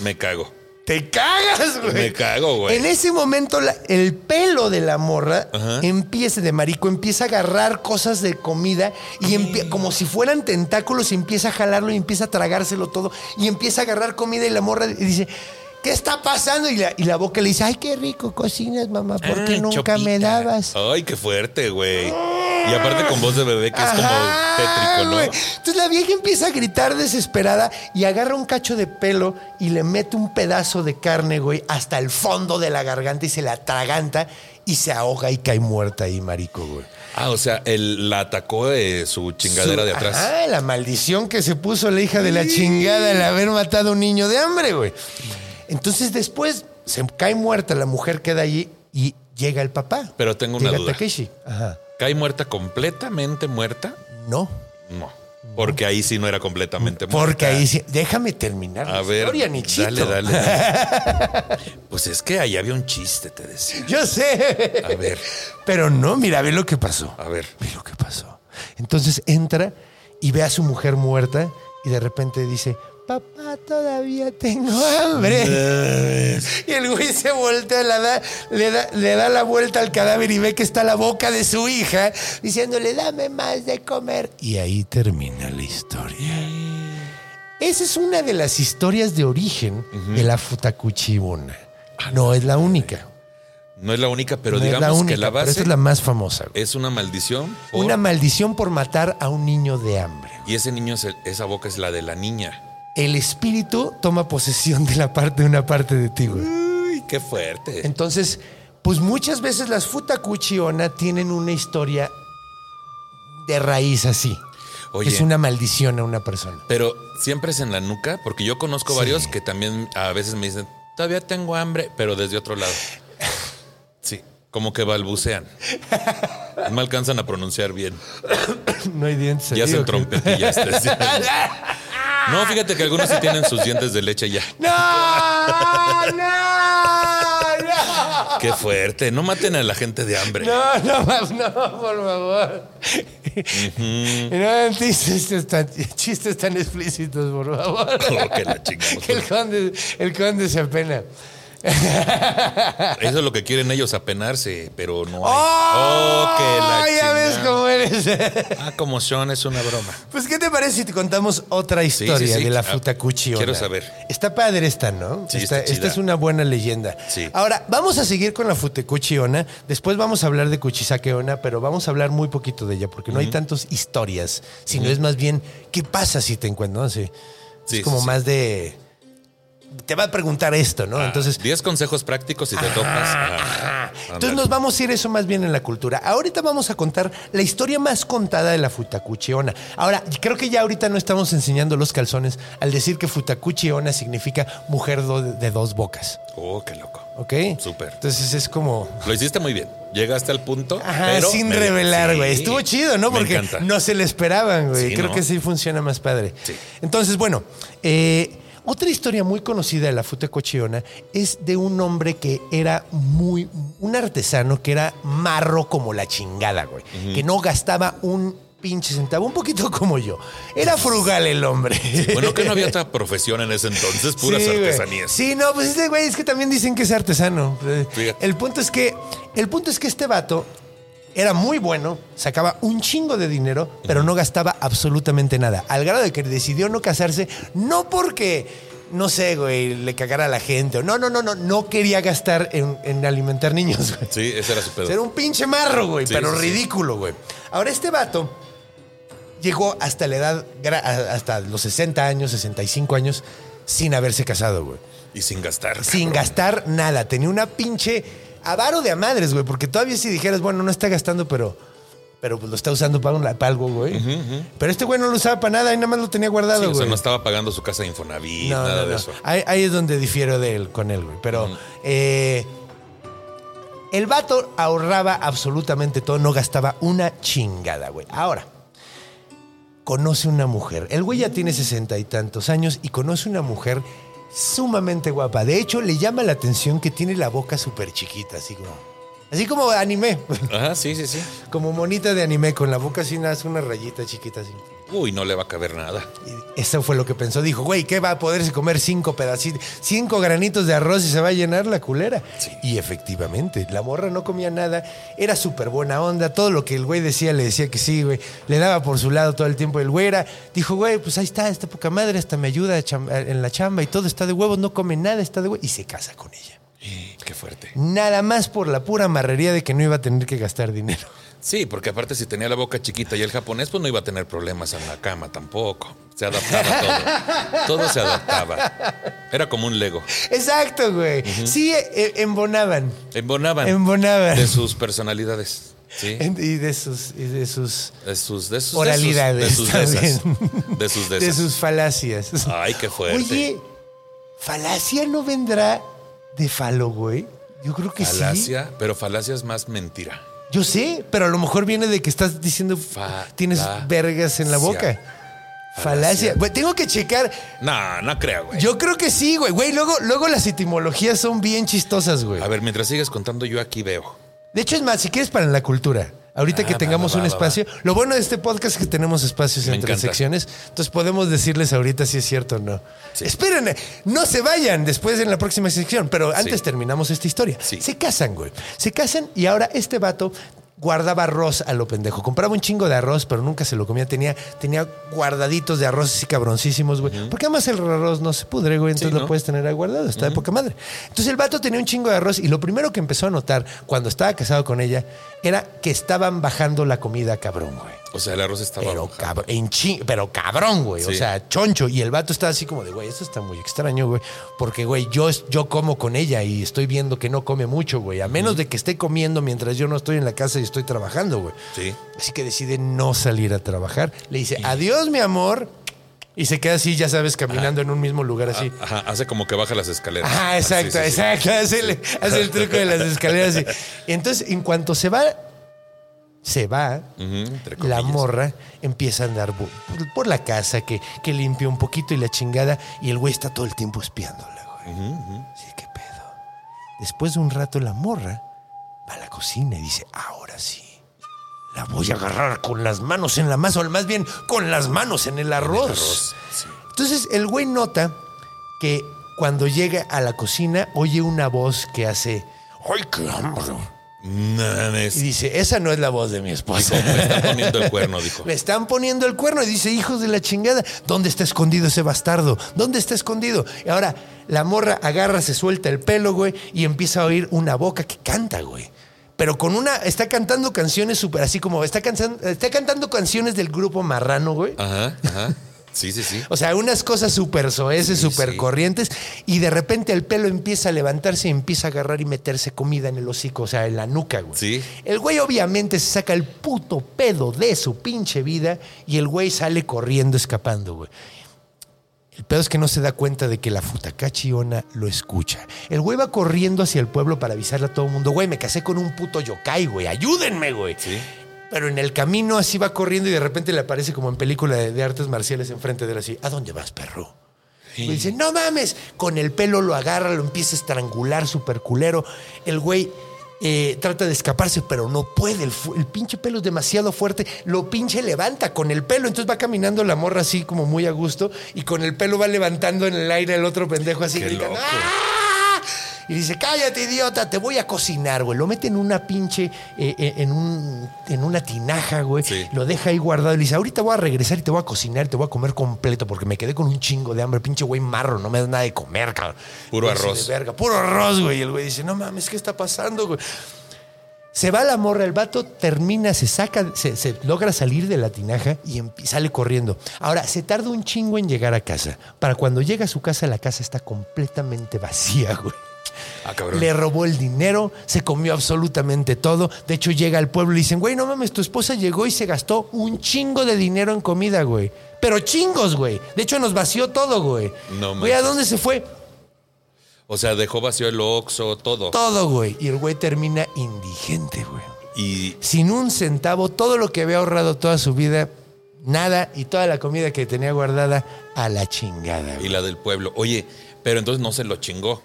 Me cago. Te cagas, güey. Me cago, güey. En ese momento, la- el pelo de la morra Ajá. empieza, de marico, empieza a agarrar cosas de comida y empie- como si fueran tentáculos, y empieza a jalarlo y empieza a tragárselo todo y empieza a agarrar comida y la morra y dice, ¿qué está pasando? Y la, y la boca le dice, ay, qué rico cocinas, mamá, ¿por qué Ay, nunca me dabas? Ay, qué fuerte, güey. Y aparte con voz de bebé, que es como Ajá, tétrico, ¿no? Entonces la vieja empieza a gritar desesperada y agarra un cacho de pelo y le mete un pedazo de carne, güey, hasta el fondo de la garganta y se la atraganta y se ahoga y cae muerta ahí, marico, güey. Ah, o sea, él la atacó de su chingadera Su- de atrás. Ajá, la maldición que se puso la hija de la chingada al haber matado a un niño de hambre, güey. Entonces después se cae muerta, la mujer queda allí y llega el papá. Pero tengo una Llega duda. Takeshi. Ajá. ¿Cae muerta completamente muerta? No. No. Porque ahí sí no era completamente muerta. Porque ahí sí. Déjame terminar A la ver, historia, Nichito. dale, dale, dale. Pues es que ahí había un chiste, te decía. Yo sé. A ver. Pero no, mira, ve lo que pasó. A ver. Ve lo que pasó. Entonces entra y ve a su mujer muerta y de repente dice, papá, todavía tengo hambre. Y el güey se voltea, la da- le, da, le da la vuelta al cadáver y ve que está la boca de su hija diciéndole, dame más de comer. Y ahí termina la historia. Esa es una de las historias de origen de la Futakuchibuna. No es la única. No es la única, pero No digamos la única, que la pero base esta es la más famosa. güey. es una maldición. por- Una maldición por matar a un niño de hambre. Y ese niño, es el- esa boca es la de la niña. El espíritu toma posesión de la parte de una parte de ti, güey. Uy, qué fuerte. Entonces, pues muchas veces las Futakuchi Onna tienen una historia de raíz así. Oye. Es una maldición a una persona. Pero siempre es en la nuca, porque yo conozco Sí. varios que también a veces me dicen, todavía tengo hambre, pero desde otro lado. Sí, como que balbucean. No alcanzan a pronunciar bien. No hay dientes. Ya ahí, hacen ¿o qué? trompetillas. No, fíjate que algunos sí tienen sus dientes de leche ya. ¡No! ¡No! ¡No! Qué fuerte. No maten a la gente de hambre. No, no, no, por favor. No, chistes tan, chistes tan explícitos, por favor. Oh, que la. Que el conde, el conde se apena. Eso es lo que quieren ellos, apenarse, pero no hay. ¡Oh! que la ya ves cómo eres. Ah, como Sean es una broma. Pues, ¿qué te parece si te contamos otra historia sí, sí. de la Ah, Futacuchi? quiero saber. Está padre esta, ¿no? Sí, esta, está esta es una buena leyenda. Sí. Ahora, vamos a seguir con la Futacuchi Ona. Después vamos a hablar de Kuchisake Ona, pero vamos a hablar muy poquito de ella, porque no hay tantas historias, sino es más bien, ¿qué pasa si te encuentro? ¿no? Es como más de... Te va a preguntar esto, ¿no? Ah, Entonces, 10 consejos prácticos si te topas. Ajá. entonces nos vamos a ir eso más bien en la cultura. Ahorita vamos a contar la historia más contada de la Futakuchi Onna. Ahora, creo que ya ahorita no estamos enseñando los calzones al decir que Futakuchi Onna significa mujer de dos bocas. Oh, qué loco. ¿Ok? Súper. Entonces es como... Lo hiciste muy bien. Llegaste al punto. Ajá, pero sin revelar, sí, güey. Estuvo chido, ¿no? Porque no se le esperaban, güey. Sí, Creo ¿no? que sí funciona más padre. Sí. Entonces, bueno, eh, otra historia muy conocida de la futa cochiona es de un hombre que era muy, un artesano que era marro como la chingada, güey. Que no gastaba un pinche centavo, un poquito como yo. Era frugal el hombre. Bueno, que no había otra profesión en ese entonces, puras Sí, artesanías. Sí, no, pues este güey es que también dicen que es artesano. Fíjate. El punto es que, el punto es que este vato era muy bueno, sacaba un chingo de dinero, pero no gastaba absolutamente nada. Al grado de que decidió no casarse, no porque, no sé, güey, le cagara a la gente. No, no, no, no, no quería gastar en, en alimentar niños, güey. Sí, ese era su pedo. Era un pinche marro, güey, Sí, pero sí, ridículo, güey. Ahora, este vato llegó hasta la edad, hasta los 60 años, 65 años, sin haberse casado, güey. Y sin gastar. Sin cabrón. gastar nada. Tenía una pinche avaro de a madres, güey, porque todavía si dijeras, bueno, no está gastando, pero, pero pues lo está usando para, una- para algo, güey. Pero este güey no lo usaba para nada y nada más lo tenía guardado, Sí, güey. o sea, no estaba pagando su casa de Infonavit, No, nada no, de no. eso. Ahí, ahí es donde difiero de él con él, güey. Pero eh, el vato ahorraba absolutamente todo, no gastaba una chingada, güey. Ahora, conoce una mujer. El güey ya tiene sesenta y tantos años y conoce una mujer sumamente guapa. De hecho, le llama la atención que tiene la boca súper chiquita, así como, así como anime. Ajá, sí, sí, sí. Como monita de anime, con la boca así, una rayita chiquita así. Uy, no le va a caber nada. Y Eso fue lo que pensó. Dijo, güey, ¿qué va a poderse comer cinco pedacitos, cinco granitos de arroz y se va a llenar la culera? Y efectivamente, la morra no comía nada, era súper buena onda, todo lo que el güey decía le decía que sí, güey, le daba por su lado todo el tiempo. El güey era, dijo, güey, pues ahí está, esta poca madre, hasta me ayuda en la chamba y todo está de huevos, no come nada, está de huevos, y se casa con ella. Qué fuerte. Nada más por la pura marrería de que no iba a tener que gastar dinero. Sí, porque aparte si tenía la boca chiquita y el japonés, pues no iba a tener problemas en la cama tampoco. Se adaptaba todo. Todo se adaptaba. Era como un Lego. Exacto, güey. Sí, eh, embonaban. Embonaban. Embonaban. De sus personalidades. Sí. Y de sus, y de sus De sus, de sus oralidades. De sus de también. De sus de sus falacias. Ay, qué fuerte. Oye, ¿falacia no vendrá de falo, güey? Yo creo que sí. Falacia, pero falacia es más mentira. Yo sé, pero a lo mejor viene de que estás diciendo Fa- tienes vergas en la boca. cia. Falacia. Güey, tengo que checar. No, no creo, güey. Yo creo que sí, güey. Güey, luego, luego las etimologías son bien chistosas, güey. A ver, mientras sigues contando, yo aquí veo. De hecho, es más, si quieres para la cultura. Ahorita Ah, que va, tengamos va, un va, espacio. Lo bueno de este podcast es que tenemos espacios Me entre encanta. secciones. Entonces podemos decirles ahorita si es cierto o no. Esperen, no se vayan después en la próxima sección. Pero antes Sí. terminamos esta historia. Sí. Se casan, güey. Se casan y ahora este vato guardaba arroz a lo pendejo. Compraba un chingo de arroz, pero nunca se lo comía. Tenía, tenía guardaditos de arroz así cabroncísimos, güey. Porque además el arroz no se pudre, güey. Entonces Sí, lo puedes tener ahí guardado. Está de poca madre. Entonces el vato tenía un chingo de arroz y lo primero que empezó a notar cuando estaba casado con ella era que estaban bajando la comida cabrón, güey. O sea, el arroz estaba Pero cabrón, en chi- pero cabrón, güey. O sea, choncho. Y el vato estaba así como de, güey, eso está muy extraño, güey. Porque, güey, yo, yo como con ella y estoy viendo que no come mucho, güey. A menos de que esté comiendo mientras yo no estoy en la casa y estoy trabajando, güey. Sí. Así que decide no salir a trabajar. Le dice, adiós, mi amor. Y se queda así, ya sabes, caminando en un mismo lugar así. Ajá, hace como que baja las escaleras. Ajá, exacto, Sí, sí, sí. exacto. Hace el, hace el truco de las escaleras. así. Y entonces, en cuanto se va, se va, entre la morra empieza a andar por, por la casa, que, que limpia un poquito y la chingada, y el güey está todo el tiempo espiándola, güey. Sí, qué pedo. Después de un rato la morra va a la cocina y dice, ahora sí. La voy a agarrar con las manos en la masa, o más bien con las manos en el arroz. arroz, sí. Entonces el güey nota que cuando llega a la cocina oye una voz que hace, ¡ay, qué hambre! Mames. Y dice, esa no es la voz de mi esposa. Me está poniendo el cuerno, dijo. Le están poniendo el cuerno y dice, hijos de la chingada, ¿dónde está escondido ese bastardo? ¿Dónde está escondido? Y ahora la morra agarra, se suelta el pelo, güey, y empieza a oír una boca que canta, güey. Pero con una, está cantando canciones súper así como, está, cansan- está cantando canciones del grupo Marrano, güey. Ajá, ajá. Sí, sí, sí. O sea, unas cosas súper soeces, Sí, súper sí. corrientes, y de repente el pelo empieza a levantarse y empieza a agarrar y meterse comida en el hocico, o sea, en la nuca, güey. Sí. El güey obviamente se saca el puto pedo de su pinche vida y el güey sale corriendo, escapando, güey. El pedo es que no se da cuenta de que la futacachiona lo escucha. El güey va corriendo hacia el pueblo para avisarle a todo el mundo, güey, me casé con un puto yokai, güey, ayúdenme, güey. Sí. Pero en el camino así va corriendo y de repente le aparece como en película de, de artes marciales enfrente de él así, ¿a dónde vas, perro? Y dice, no mames, con el pelo lo agarra, lo empieza a estrangular, súper culero. El güey eh, trata de escaparse, pero no puede. El, pinche pelo es demasiado fuerte. Lo pinche levanta con el pelo. Entonces va caminando la morra así como muy a gusto y con el pelo va levantando en el aire el otro pendejo así Qué loco. "¡Ah!". Y dice, cállate, idiota, te voy a cocinar, güey. Lo mete en una pinche, eh, eh, en, un, en una tinaja, güey. Sí. Lo deja ahí guardado y le dice, ahorita voy a regresar y te voy a cocinar, te voy a comer completo porque me quedé con un chingo de hambre. Pinche güey marro, no me da nada de comer, cabrón. Puro Güey, arroz. de verga, puro arroz, güey. Y el güey dice, no mames, ¿qué está pasando, güey? Se va la morra, el vato termina, se saca, se, se logra salir de la tinaja y sale corriendo. Ahora, se tarda un chingo en llegar a casa. Para cuando llega a su casa, la casa está completamente vacía, güey. Ah. Le robó el dinero, se comió absolutamente todo. De hecho, llega al pueblo y le dicen, güey, no mames, tu esposa llegó y se gastó un chingo de dinero en comida, güey. Pero chingos, güey. De hecho, nos vació todo, güey. No Güey, ¿a dónde se fue? O sea, dejó vacío el Oxxo, todo. Todo, güey. Y el güey termina indigente, güey. Y Sin un centavo, todo lo que había ahorrado toda su vida, nada, y toda la comida que tenía guardada a la chingada. y güey. la del pueblo. Oye, pero entonces no se lo chingó.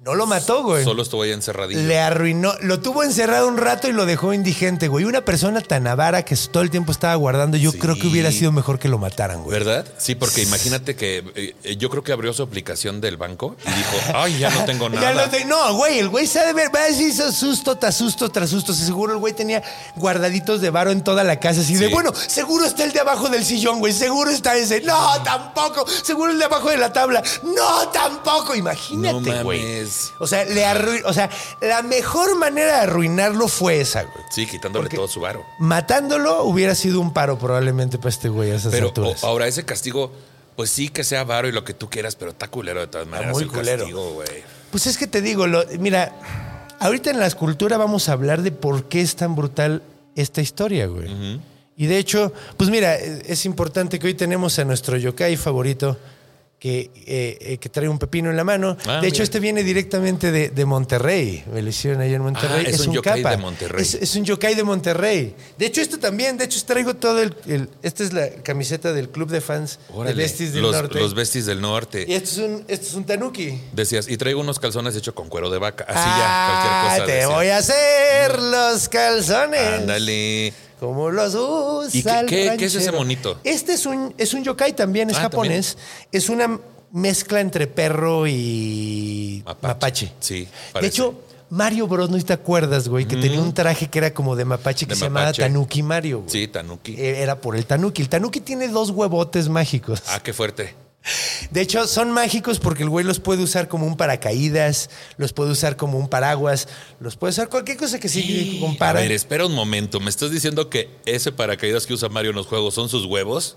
No lo mató, güey. Solo estuvo ahí encerradillo. Le arruinó, lo tuvo encerrado un rato y lo dejó indigente, güey. Una persona tan avara que todo el tiempo estaba guardando, yo Sí. creo que hubiera sido mejor que lo mataran, güey. ¿Verdad? Sí, porque imagínate que eh, yo creo que abrió su aplicación del banco y dijo, ay, ya no tengo nada. Ya no, te- no, güey, el güey sabe ver, va a decir susto tras susto tras susto. Seguro el güey tenía guardaditos de varo en toda la casa, así de, Sí. bueno, seguro está el de abajo del sillón, güey, seguro está ese. No, tampoco. Seguro el de abajo de la tabla. No, tampoco. Imagínate, No güey. Mames. O sea, le arruin- o sea, la mejor manera de arruinarlo fue esa, güey. Sí, quitándole Porque- todo su varo. Matándolo hubiera sido un paro probablemente para este güey a esas Pero alturas. o- ahora ese castigo, pues sí que sea varo y lo que tú quieras, pero está culero de todas maneras muy el culero. castigo, güey. Pues es que te digo, lo- mira, ahorita en la escultura vamos a hablar de por qué es tan brutal esta historia, güey. Y de hecho, pues mira, es importante que hoy tenemos a nuestro yokai favorito que, eh, eh, que trae un pepino en la mano. Ah, de hecho, mira. este viene directamente de, de Monterrey. Me lo hicieron allá en Monterrey. Ah, es un yokai capa. de Monterrey. Es, es un yokai de Monterrey. De hecho, esto también, de hecho, traigo todo el... el- esta es la camiseta del club de fans Órale, de Besties del los, Norte. los besties del norte. y esto es un, esto es un tanuki. Decías, y traigo unos calzones hechos con cuero de vaca. Así Ah, ya, cualquier cosa. Te voy a hacer los calzones. Ándale. Como los usa ¿Y qué- el qué- qué es ese monito? Este es un, es un yokai también, es Ah, japonés. Es una mezcla entre perro y Mapache. mapache. Sí, De hecho, Mario Bros, no te acuerdas, güey, que tenía un traje que era como de mapache que De se llamaba. Tanuki Mario. güey. Sí, Tanuki. Eh, Era por el Tanuki. El Tanuki tiene dos huevotes mágicos. Ah, qué fuerte. De hecho, son mágicos porque el güey los puede usar como un paracaídas, los puede usar como un paraguas, los puede usar cualquier cosa que sí A compara. ver, espera un momento. ¿Me estás diciendo que ese paracaídas que usa Mario en los juegos son sus huevos?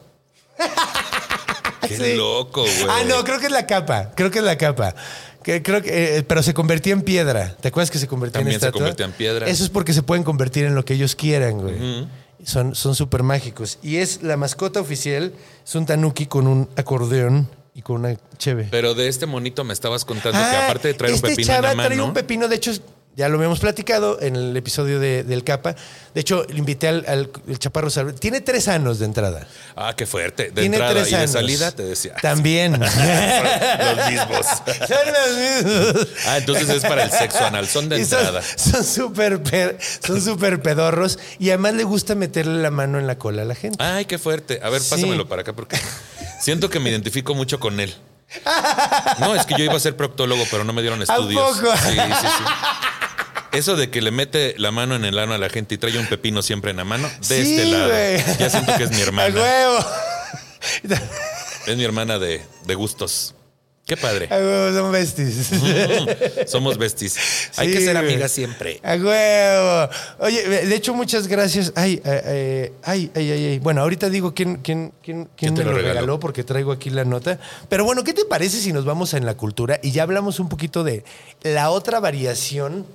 Qué Sí. loco, güey. Ah, no, creo que es la capa. Creo que es la capa. Que, creo que, eh, pero se convertía en piedra. ¿Te acuerdas que se convertía También en se estatua? convertía en piedra. Eso es porque se pueden convertir en lo que ellos quieran, güey. Son súper mágicos. Y es la mascota oficial, es un tanuki con un acordeón y con una cheve. Pero de este monito me estabas contando que Ah, aparte de traer este un pepino en la trae un pepino, de hecho, Ya lo habíamos platicado en el episodio de- del Capa. De hecho, le invité al, al- el Chaparro Salve. Tiene tres años de entrada. Ah, qué fuerte. De Tiene entrada tres y de años. salida te decía. También. Los mismos. Son los mismos. Ah, entonces es para el sexo anal. Son de Y entrada. Son súper per- son súper pedorros y además le gusta meterle la mano en la cola a la gente. Ay, qué fuerte. A ver, Sí. pásamelo para acá porque siento que me identifico mucho con él. No, es que yo iba a ser proctólogo, pero no me dieron estudios. poco? Sí, sí, sí. Eso de que le mete la mano en el ano a la gente y trae un pepino siempre en la mano, de Sí, este lado. Ya siento que es mi ¡A hermana. huevo! Es mi hermana de, de gustos. Qué padre. ¡A huevo! Son besties. Somos besties. Hay que ser amigas siempre. ¡A huevo! Oye, de hecho, muchas gracias. Ay, eh, eh, ay, ay, ay, ay. Bueno, ahorita digo quién, quién, quién, quién ¿Quién te me lo regaló? regaló? porque traigo aquí la nota. Pero bueno, ¿qué te parece si nos vamos en la cultura y ya hablamos un poquito de la otra variación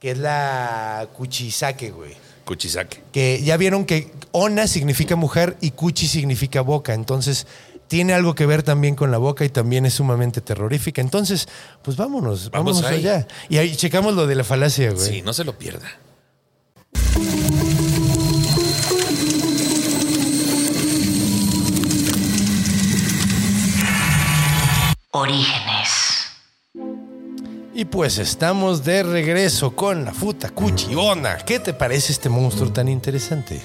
que es la cuchisake, güey? Cuchisaque. que ya vieron que ona significa mujer y cuchi significa boca. Entonces, tiene algo que ver también con la boca y también es sumamente terrorífica. Entonces, pues vámonos, Vamos vámonos ahí. allá. Y ahí checamos lo de la falacia, güey. Sí, no se lo pierda. Orígenes. Y pues estamos de regreso con la futa cuchi ona. ¿Qué te parece este monstruo tan interesante?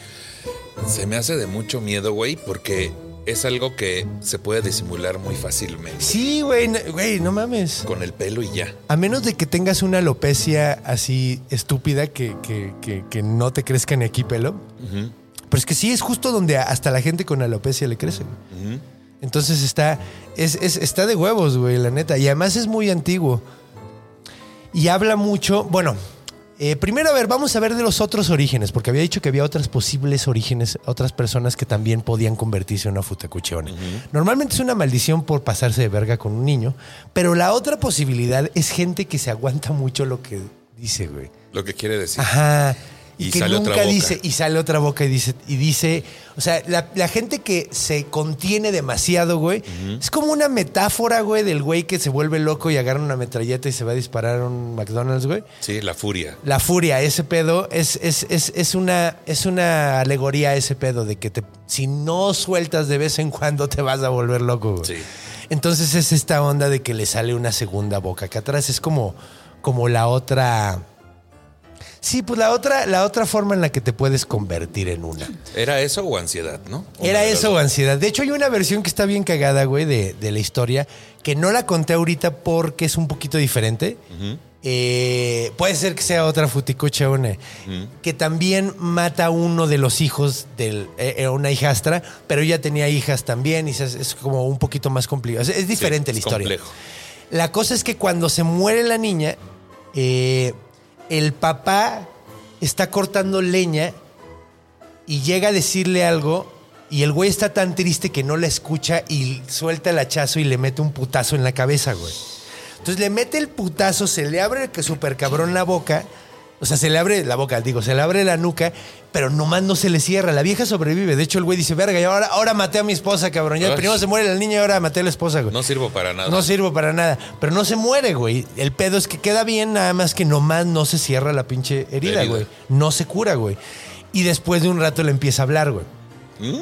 Se me hace de mucho miedo, güey, porque es algo que se puede disimular muy fácilmente. Sí, güey, no- güey, no mames. Con el pelo y ya. A menos de que tengas una alopecia así estúpida que, que- que- que no te crezca ni aquí pelo. Pero es que sí, es justo donde hasta la gente con alopecia le crece. Entonces está, es, es- está de huevos, güey, la neta. Y además es muy antiguo. Y habla mucho, bueno, eh, primero a ver, vamos a ver de los otros orígenes, porque había dicho que había otras posibles orígenes, otras personas que también podían convertirse en una futacucheona. Normalmente es una maldición por pasarse de verga con un niño, pero la otra posibilidad es gente que se aguanta mucho lo que dice, güey. Lo que quiere decir. Ajá. Y, Y que sale nunca otra boca. dice, y sale otra boca y dice, y dice, o sea, la, la gente que se contiene demasiado, güey, es como una metáfora, güey, del güey que se vuelve loco y agarra una metralleta y se va a disparar a un McDonald's, güey. Sí, la furia. La furia, ese pedo, es, es, es, es una, es una alegoría a ese pedo de que te, si no sueltas de vez en cuando te vas a volver loco, güey. Sí. Entonces es esta onda de que le sale una segunda boca acá atrás. Es como, como la otra. Sí, pues la otra, la otra forma en la que te puedes convertir en una. ¿Era eso o ansiedad, no? Una Era eso o ansiedad. De hecho, hay una versión que está bien cagada, güey, de, de la historia, que no la conté ahorita porque es un poquito diferente. Eh, puede ser que sea otra futicucha una, que también mata a uno de los hijos de una hijastra, pero ella tenía hijas también y es, es como un poquito más complicado. Es, es diferente la historia. complejo. La cosa es que cuando se muere la niña, eh, el papá está cortando leña y llega a decirle algo y el güey está tan triste que no la escucha y suelta el hachazo y le mete un putazo en la cabeza, güey. Entonces le mete el putazo, se le abre que super cabrón la boca, o sea, se le abre la boca, digo, se le abre la nuca, pero nomás no se le cierra. La vieja sobrevive. De hecho, el güey dice, verga, y ahora, ahora maté a mi esposa, cabrón. Ya Ay. primero se muere la niña y ahora maté a la esposa, güey. No sirvo para nada. No sirvo para nada. Pero no se muere, güey. El pedo es que queda bien, nada más que nomás no se cierra la pinche herida, Herida. güey. No se cura, güey. Y después de un rato le empieza a hablar, güey.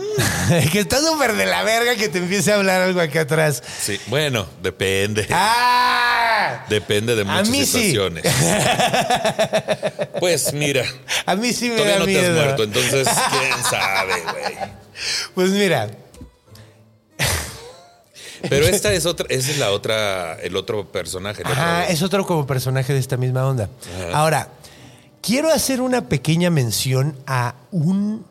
Mm. que está súper de la verga que te empiece a hablar algo acá atrás. Sí, bueno, depende. ¡Ah! Depende de A muchas sí. situaciones. Pues mira, A mí sí me todavía da no te has muerto, entonces quién sabe, güey. Pues mira, Pero esta es otra, esa es la otra, el otro personaje. el otro- Ajá, es otro como personaje de esta misma onda. Ajá. Ahora, quiero hacer una pequeña mención a un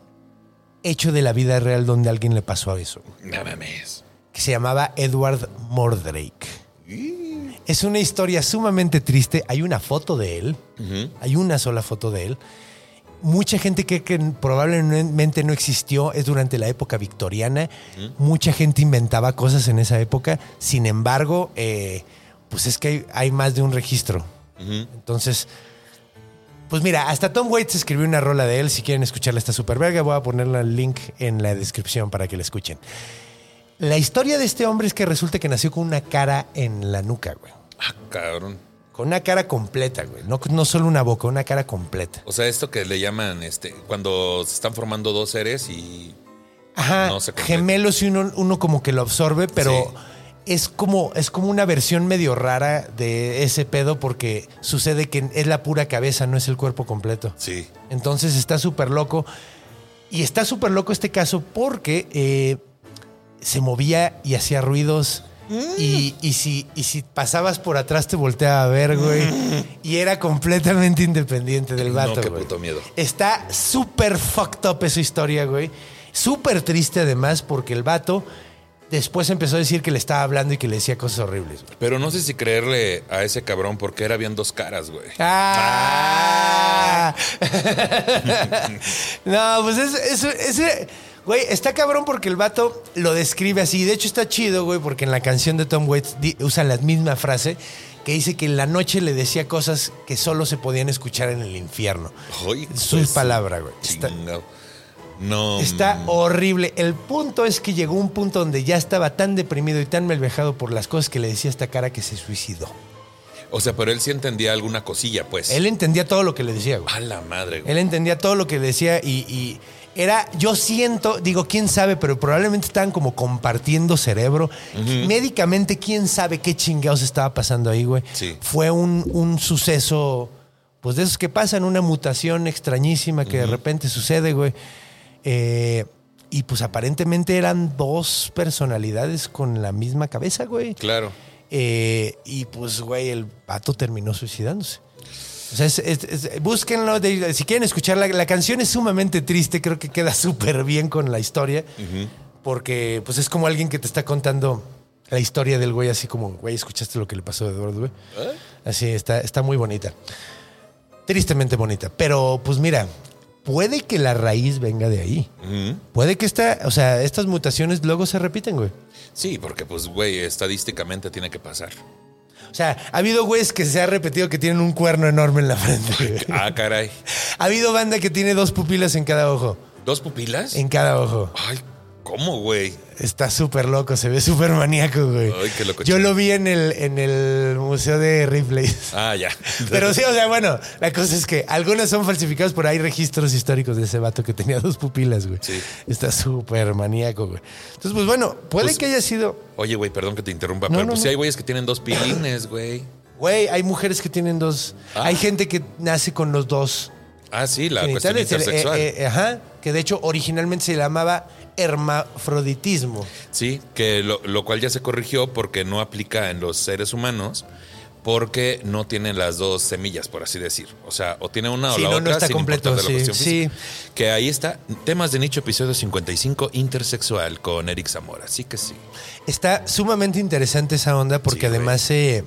hecho de la vida real donde a alguien le pasó a eso. No mames. que se llamaba Edward Mordrake. Es una historia sumamente triste. Hay una foto de él. Hay una sola foto de él. Mucha gente cree que probablemente no existió. Es durante la época victoriana. Mucha gente inventaba cosas en esa época. Sin embargo, eh, pues es que hay, hay más de un registro. Entonces, pues mira, hasta Tom Waits escribió una rola de él. Si quieren escucharla, está súper verga. Voy a ponerle el link en la descripción para que la escuchen. La historia de este hombre es que resulta que nació con una cara en la nuca, güey. Ah, cabrón. Con una cara completa, güey. No, no solo una boca, una cara completa. O sea, esto que le llaman, este, cuando se están formando dos seres y Ajá. No gemelos y uno, uno como que lo absorbe, pero Sí. Es como, es como una versión medio rara de ese pedo porque sucede que es la pura cabeza, no es el cuerpo completo. sí. Entonces está súper loco. Y está súper loco este caso porque eh, se movía y hacía ruidos. Y, y si, y si pasabas por atrás te volteaba a ver, güey. Y era completamente independiente del vato. No, qué güey. puto miedo. Está súper fucked up esa historia, güey. Súper triste además porque el vato después empezó a decir que le estaba hablando y que le decía cosas horribles. güey. Pero no sé si creerle a ese cabrón porque era bien dos caras, güey. ¡Ah! no, pues es, es- ese. Güey, está cabrón porque el vato lo describe así. De hecho, está chido, güey, porque en la canción de Tom Waits usa la misma frase que dice que en la noche le decía cosas que solo se podían escuchar en el infierno. Ay, Su pues, palabra, güey. Está. No. está mm, horrible. El punto es que llegó un punto donde ya estaba tan deprimido y tan malvejado por las cosas que le decía esta cara que se suicidó. O sea, pero él sí entendía alguna cosilla, pues. Él entendía todo lo que le decía, güey. A la madre, güey. Él entendía todo lo que decía y, y era, yo siento, digo, quién sabe, pero probablemente estaban como compartiendo cerebro. Médicamente, quién sabe qué chingados estaba pasando ahí, güey. Sí. Fue un, un suceso, pues de esos que pasan, una mutación extrañísima que de repente sucede, güey. Eh, y pues aparentemente eran dos personalidades con la misma cabeza, güey. Claro. Eh, y pues, güey, el vato terminó suicidándose. O sea, es- es- es- búsquenlo. de- si quieren escuchar la, la canción, es sumamente triste. Creo que queda súper bien con la historia. Porque, pues, es como alguien que te está contando la historia del güey, así como, güey, ¿escuchaste lo que le pasó a Eduardo, güey? Así, está, está muy bonita. Tristemente bonita. Pero, pues, mira, puede que la raíz venga de ahí. Puede que esta, o sea, estas mutaciones luego se repiten, güey. Sí, porque pues, güey, estadísticamente tiene que pasar. O sea, ha habido güeyes que se ha repetido que tienen un cuerno enorme en la frente. güey. Ah, caray. Ha habido banda que tiene dos pupilas en cada ojo. ¿Dos pupilas? En cada ojo. Ay, ¿cómo, güey? Está súper loco, se ve súper maníaco, güey. Ay, qué loco. Yo lo vi en el, en el museo de Ripley's. Ah, ya. Pero sí, o sea, bueno, la cosa es que algunas son falsificadas, pero hay registros históricos de ese vato que tenía dos pupilas, güey. Sí. Está súper maníaco, güey. Entonces, pues bueno, puede Pues- que haya sido. Oye, güey, perdón que te interrumpa, No, pero no, pues no. sí hay güeyes que tienen dos pilines, güey. Güey, hay mujeres que tienen dos. Ah. Hay gente que nace con los dos. Ah, sí, la cuestión el- intersexual. eh, eh, ajá, que de hecho originalmente se llamaba hermafroditismo. Sí, que lo, lo cual ya se corrigió porque no aplica en los seres humanos porque no tienen las dos semillas, por así decir. O sea, o tiene una Sí, o la no, otra no está sin completo, de la sí, cuestión sí. Que ahí está, temas de nicho, episodio 55, intersexual con Eric Zamora. Sí que sí. Está sumamente interesante esa onda porque Sí, además, eh,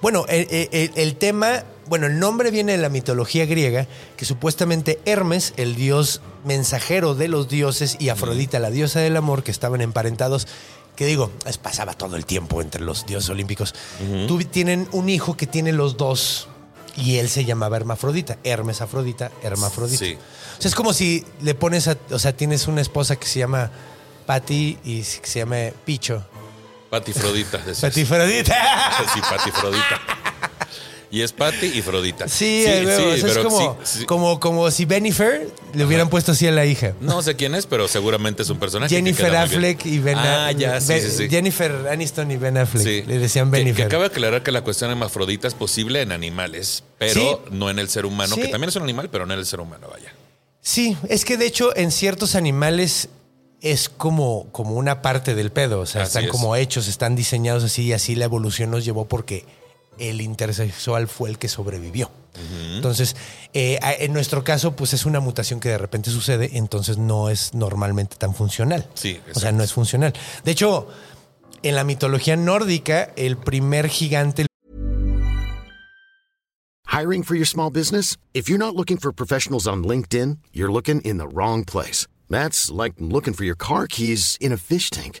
bueno, el, el- el tema, bueno, el nombre viene de la mitología griega, que supuestamente Hermes, el dios mensajero de los dioses, y Afrodita, la diosa del amor, que estaban emparentados, que digo, es- pasaba todo el tiempo entre los dioses olímpicos, Tuvi- tienen un hijo que tiene los dos. Y él se llamaba Hermafrodita, Hermes Afrodita, Hermafrodita. Sí. O sea, es como si le pones a, o sea, tienes una esposa que se llama Patty y que se llama Picho. Patifrodita. Afrodita. Sí, Patifrodita. Y es Pati y Frodita. Sí, ahí veo, o sea, es pero como, sí, sí. como, como si Bennifer le hubieran puesto así a la hija. No sé quién es, pero seguramente es un personaje. que Jennifer bien. Affleck y Ben Ah, ya, sí, Ben- sí, sí. Jennifer Aniston y Ben Affleck. Sí. Le decían Que- Bennifer. Que, acaba de aclarar que la cuestión hermafrodita es posible en animales, pero Sí. no en el ser humano, Sí. que también es un animal, pero no en el ser humano, vaya. Sí, es que de hecho en ciertos animales es como, como una parte del pedo. O sea, Así están es. como hechos, están diseñados así y así la evolución nos llevó porque el intersexual fue el que sobrevivió. Entonces, eh, en nuestro caso, pues es una mutación que de repente sucede, entonces no es normalmente tan funcional. Sí, O sea, exacto. no es funcional. De hecho, en la mitología nórdica, el primer gigante Hiring for your small business? If you're not looking for professionals on LinkedIn, you're looking in the wrong place. That's like looking for your car keys in a fish tank.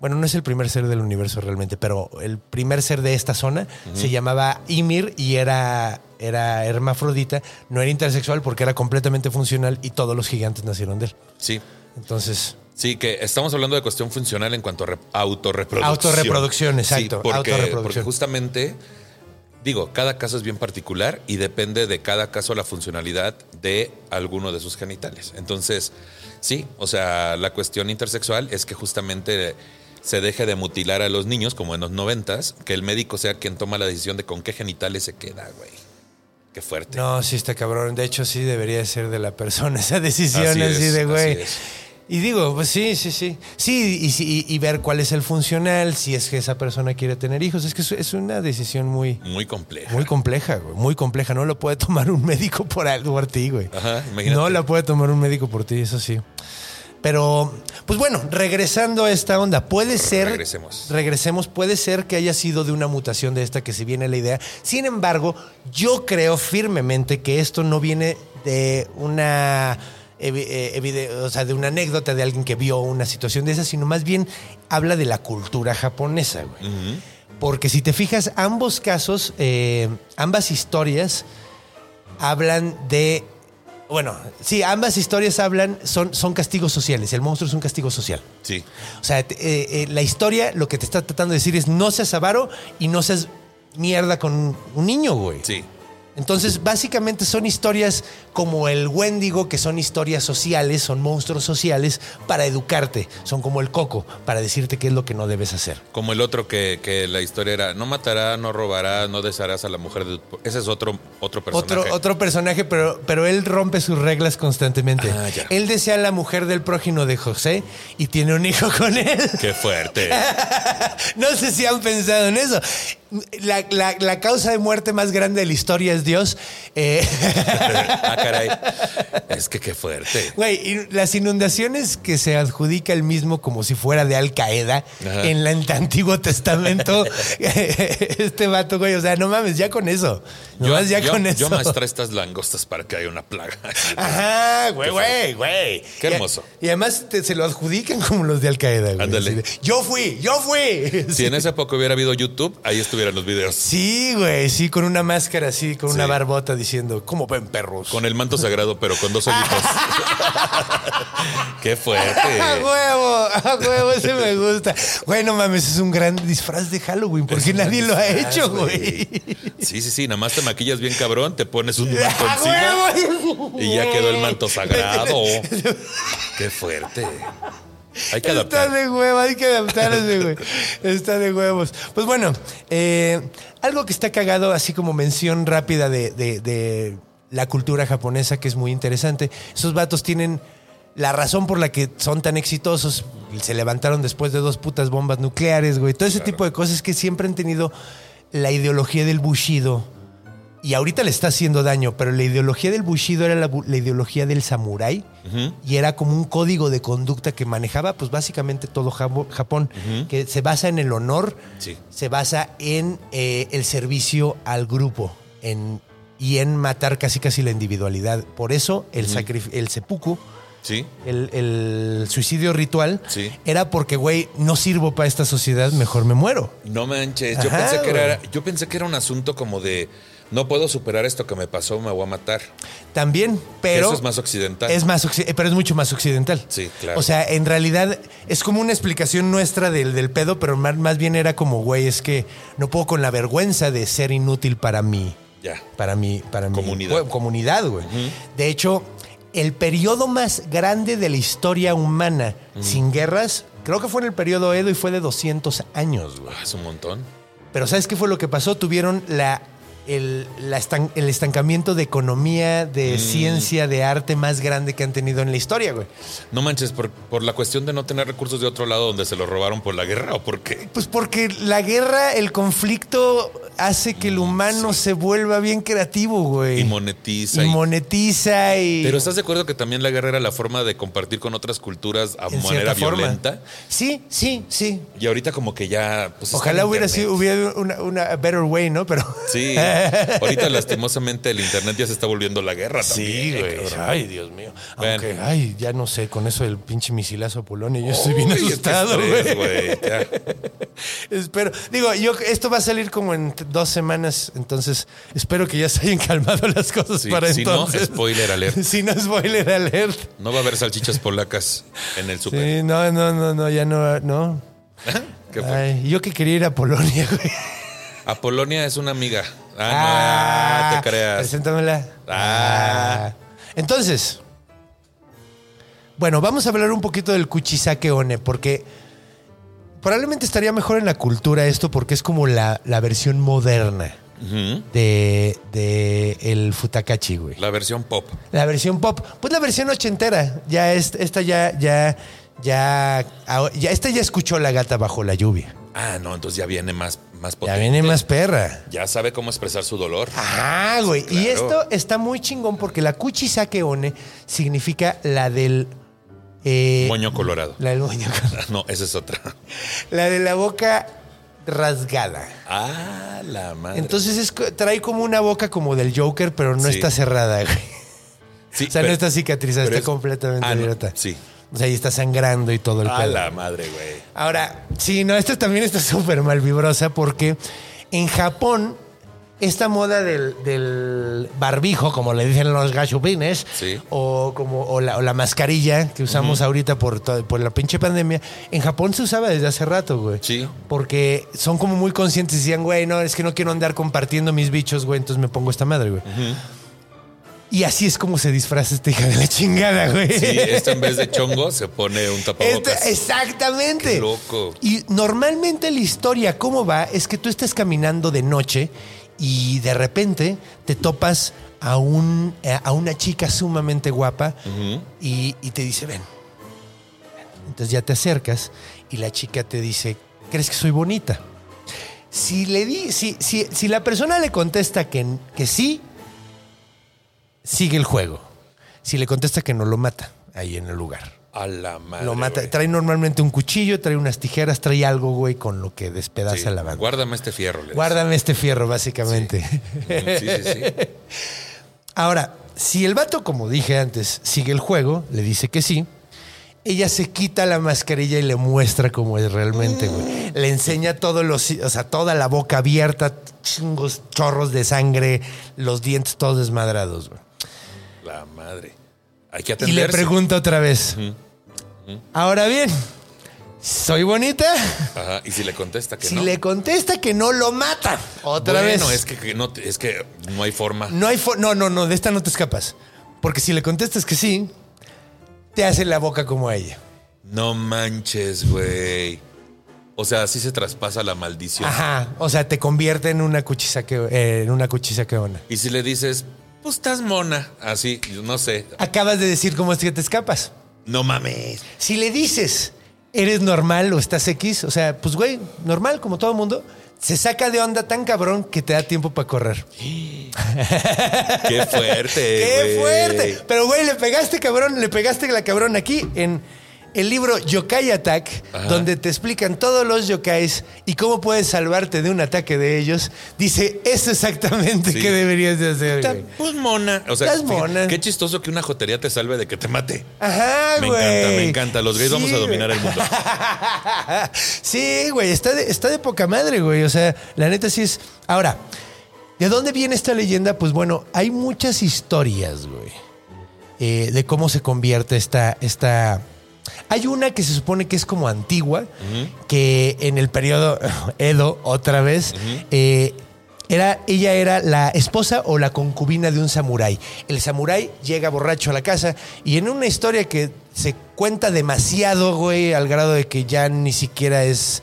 Bueno, no es el primer ser del universo realmente, pero el primer ser de esta zona se llamaba Ymir y era, era hermafrodita. No era intersexual porque era completamente funcional y todos los gigantes nacieron de él. Sí. Entonces, Sí, que estamos hablando de cuestión funcional en cuanto a re- autorreproducción. Autorreproducción, exacto, Sí, porque, autorreproducción. porque justamente, digo, cada caso es bien particular y depende de cada caso la funcionalidad de alguno de sus genitales. Entonces, sí, o sea, la cuestión intersexual es que justamente se deje de mutilar a los niños, como en los noventas, que el médico sea quien toma la decisión de con qué genitales se queda, güey. Qué fuerte. no, sí está cabrón. De hecho, sí debería ser de la persona esa decisión Así así, es, de así güey. es. Y digo, pues sí, sí, sí. Sí, y, y- y ver cuál es el funcional, si es que esa persona quiere tener hijos. Es que es, es una decisión muy, Muy compleja. muy compleja, güey. Muy compleja. No lo puede tomar un médico por, algo por ti, güey. Ajá, imagínate. No la puede tomar un médico por ti, eso sí. Pero, pues bueno, regresando a esta onda, puede ser. Regresemos. Regresemos, puede ser que haya sido de una mutación de esta que se viene la idea. Sin embargo, yo creo firmemente que esto no viene de una. eh, evide- o sea, de una anécdota de alguien que vio una situación de esa, sino más bien habla de la cultura japonesa, güey. Porque si te fijas, ambos casos, eh, ambas historias hablan de. Bueno, sí, ambas historias hablan, son, son castigos sociales. El monstruo es un castigo social. Sí. O sea, eh, eh, la historia lo que te está tratando de decir es no seas avaro y no seas mierda con un niño, güey. Sí. Entonces, básicamente son historias como el Wendigo, que son historias sociales, son monstruos sociales para educarte. Son como el coco, para decirte qué es lo que no debes hacer. Como el otro que, que la historia era, no matará, no robará, no desearás a la mujer. de tu-". Ese es otro, otro personaje. Otro, otro personaje, pero, pero él rompe sus reglas constantemente. Ah. Él desea a la mujer del prójimo de José y tiene un hijo con él. Qué fuerte. No sé si han pensado en eso. La, la- la causa de muerte más grande de la historia es Dios. Eh, ah, caray. Es que qué fuerte. Güey, y las inundaciones que se adjudica el mismo como si fuera de Al Qaeda Ajá. en la- el Antiguo Testamento. este vato, güey, o sea, no mames, ya con eso. Nomás ya yo, con yo eso. maestré estas langostas para que haya una plaga. Ajá, güey, güey, güey. Qué hermoso. Y, además te- se lo adjudican como los de Al Qaeda, güey. Ándale. Yo fui, yo fui. Si en esa época hubiera habido YouTube, ahí estuvieran los videos. Sí, güey, sí, con una máscara así, con una Sí. barbota diciendo, ¿cómo ven perros? Con el manto sagrado, pero con dos ojitos. qué ¡A fuerte. huevo! ¡A huevo! Ese me gusta. Güey, no mames, es un gran disfraz de Halloween porque nadie lo ha hecho, güey. Sí, sí, sí. Nada más te maquillas bien cabrón, te pones un ¡A manto encima huevo! y ya quedó el manto sagrado. Qué fuerte. Hay que Está adaptar. de huevo, hay que adaptarse, güey. Está de huevos. Pues bueno, eh, algo que está cagado, así como mención rápida de, de- de la cultura japonesa, que es muy interesante. Esos vatos tienen la razón por la que son tan exitosos. Se levantaron después de dos putas bombas nucleares, güey. Todo ese tipo de cosas que siempre han tenido la ideología del Bushido. Y ahorita le está haciendo daño, pero la ideología del Bushido era la, ideología del samurái y era como un código de conducta que manejaba, pues básicamente todo Japón, que se basa en el honor, Sí. se basa en eh, el servicio al grupo en, y en matar casi casi la individualidad. Por eso el, sacrif- el seppuku, Sí. el, el suicidio ritual, Sí. era porque, güey, no sirvo para esta sociedad, mejor me muero. No manches. Yo, Ajá, pensé que era, yo pensé que era un asunto como de no puedo superar esto que me pasó, me voy a matar. También, pero... Eso es más occidental. Es más, pero es mucho más occidental. Sí, claro. O sea, en realidad es como una explicación nuestra del, del pedo, pero más, más bien era como, güey, es que no puedo con la vergüenza de ser inútil para mí. Ya. Para mi, para mi Comunidad. pue- comunidad, güey. De hecho, el periodo más grande de la historia humana sin guerras, creo que fue en el periodo Edo y fue de 200 años, güey. Ah, es un montón. Pero ¿sabes qué fue lo que pasó? Tuvieron la, el, la estan- el estancamiento de economía, de ciencia, de arte más grande que han tenido en la historia, güey. No manches, por, por la cuestión de no tener recursos de otro lado donde se los robaron por la guerra o por qué. Pues porque la guerra, el conflicto hace que el humano se vuelva bien creativo, güey. Y monetiza. Y y- monetiza y... Pero ¿estás de acuerdo que también la guerra era la forma de compartir con otras culturas a en manera forma. violenta? Sí, sí, sí. Y ahorita como que ya... pues, Ojalá hubiera sido hubiera una, una better way, ¿no? Pero Sí, ahorita lastimosamente el internet ya se está volviendo la guerra Sí, también. güey. cabrón. Ay, Dios mío. Bueno. Aunque, ay, ya no sé, con eso del pinche misilazo a Polonia, yo estoy bien asustado, güey. Espero. Digo, yo esto va a salir como en dos semanas, entonces espero que ya se hayan calmado las cosas Sí, para si no, entonces. spoiler alert. si no, spoiler alert. No va a haber salchichas polacas en el súper. Sí, no, no, no, no, ya no, no. ¿Qué fue? Ay, yo que quería ir a Polonia, güey. A Polonia es una amiga. Ah, no, te creas. Preséntamela. Ah. Entonces, bueno, vamos a hablar un poquito del Kuchisake One, porque probablemente estaría mejor en la cultura esto, porque es como la, la versión moderna Ujú. de, de el Futakachi, güey. La versión pop. La versión pop, pues la versión ochentera. Ya es- esta ya, ya, ya, ah, ya, esta ya escuchó la gata bajo la lluvia. Ah, no, entonces ya viene más, más Ya potente. viene más perra. Ya sabe cómo expresar su dolor. Ajá, güey. Y esto está muy chingón porque la Kuchisake One significa la del. eh, Moño colorado. La del moño. No, esa es otra. La de la boca rasgada. Ah, la madre. Entonces es trae como una boca como del Joker, pero no Sí. está cerrada, güey. Sí, O sea, pero- no está cicatrizada, está es- completamente Ah, no, abierta. Sí. O sea, ahí está sangrando y todo el A pedo. la madre, güey. Ahora, sí, no, esta también está súper mal vibrosa porque en Japón, esta moda del, del barbijo, como le dicen los gachupines, Sí. o como o la, o la mascarilla que usamos ahorita por, to- por la pinche pandemia, en Japón se usaba desde hace rato, güey. Sí. Porque son como muy conscientes y decían, güey, no, es que no quiero andar compartiendo mis bichos, güey, entonces me pongo esta madre, güey. Y así es como se disfraza esta hija de la chingada, güey. Sí, esta en vez de chongo se pone un tapabocas. Este- exactamente. Qué loco. Y normalmente la historia, ¿cómo va? Es que tú estás caminando de noche y de repente te topas a, un, eh, a una chica sumamente guapa y, y te dice, ven. Entonces ya te acercas y la chica te dice, ¿crees que soy bonita? Si, le di, si, si, si la persona le contesta que, que sí, sigue el juego. Si le contesta que no, lo mata ahí en el lugar. A la madre. Lo mata. güey. Trae normalmente un cuchillo, trae unas tijeras, trae algo, güey, con lo que despedaza Sí, la banda. Guárdame este fierro. le Guárdame este fierro, básicamente. dice. Sí, sí, sí. Ahora, si el vato, como dije antes, sigue el juego, le dice que sí, ella se quita la mascarilla y le muestra cómo es realmente, güey. Le enseña todos los, o sea, toda la boca abierta, chingos, chorros de sangre, los dientes todos desmadrados, güey. La madre. Hay que Y atenderse. le pregunta otra vez. Ahora bien, ¿soy bonita? Ajá, y si le contesta que Si no. le contesta que no lo mata, otra vez. Bueno, es que, que no, es que no hay forma. No hay fo- no, no, no, de esta no te escapas. Porque si le contestas que sí, te hace la boca como a ella. No manches, güey. O sea, así se traspasa la maldición. Ajá. O sea, te convierte en una cuchisaque, eh, en una cuchisaqueona. Y si le dices, pues estás mona, así, no sé. Acabas de decir cómo es que te escapas. No mames. Si le dices, eres normal o estás X, o sea, pues güey, normal como todo mundo, se saca de onda tan cabrón que te da tiempo para correr. Qué fuerte. ¡Qué güey. fuerte! Pero, güey, le pegaste, cabrón, le pegaste la cabrón aquí en el libro Yokai Attack, Ajá. donde te explican todos los yokais y cómo puedes salvarte de un ataque de ellos. Dice, eso exactamente Sí. que deberías de hacer, Está, pues mona. O sea, Estás fíjate, mona. qué chistoso que una jotería te salve de que te mate. Ajá, Me güey. encanta, me encanta. Los gays vamos a dominar el mundo. sí, güey, está de, está de poca madre, güey. O sea, la neta sí es. Ahora, ¿de dónde viene esta leyenda? Pues bueno, hay muchas historias, güey, eh, de cómo se convierte esta, esta. Hay una que se supone que es como antigua, que en el periodo Edo, otra vez, eh, era, ella era la esposa o la concubina de un samurái. El samurái llega borracho a la casa y en una historia que se cuenta demasiado, güey, al grado de que ya ni siquiera es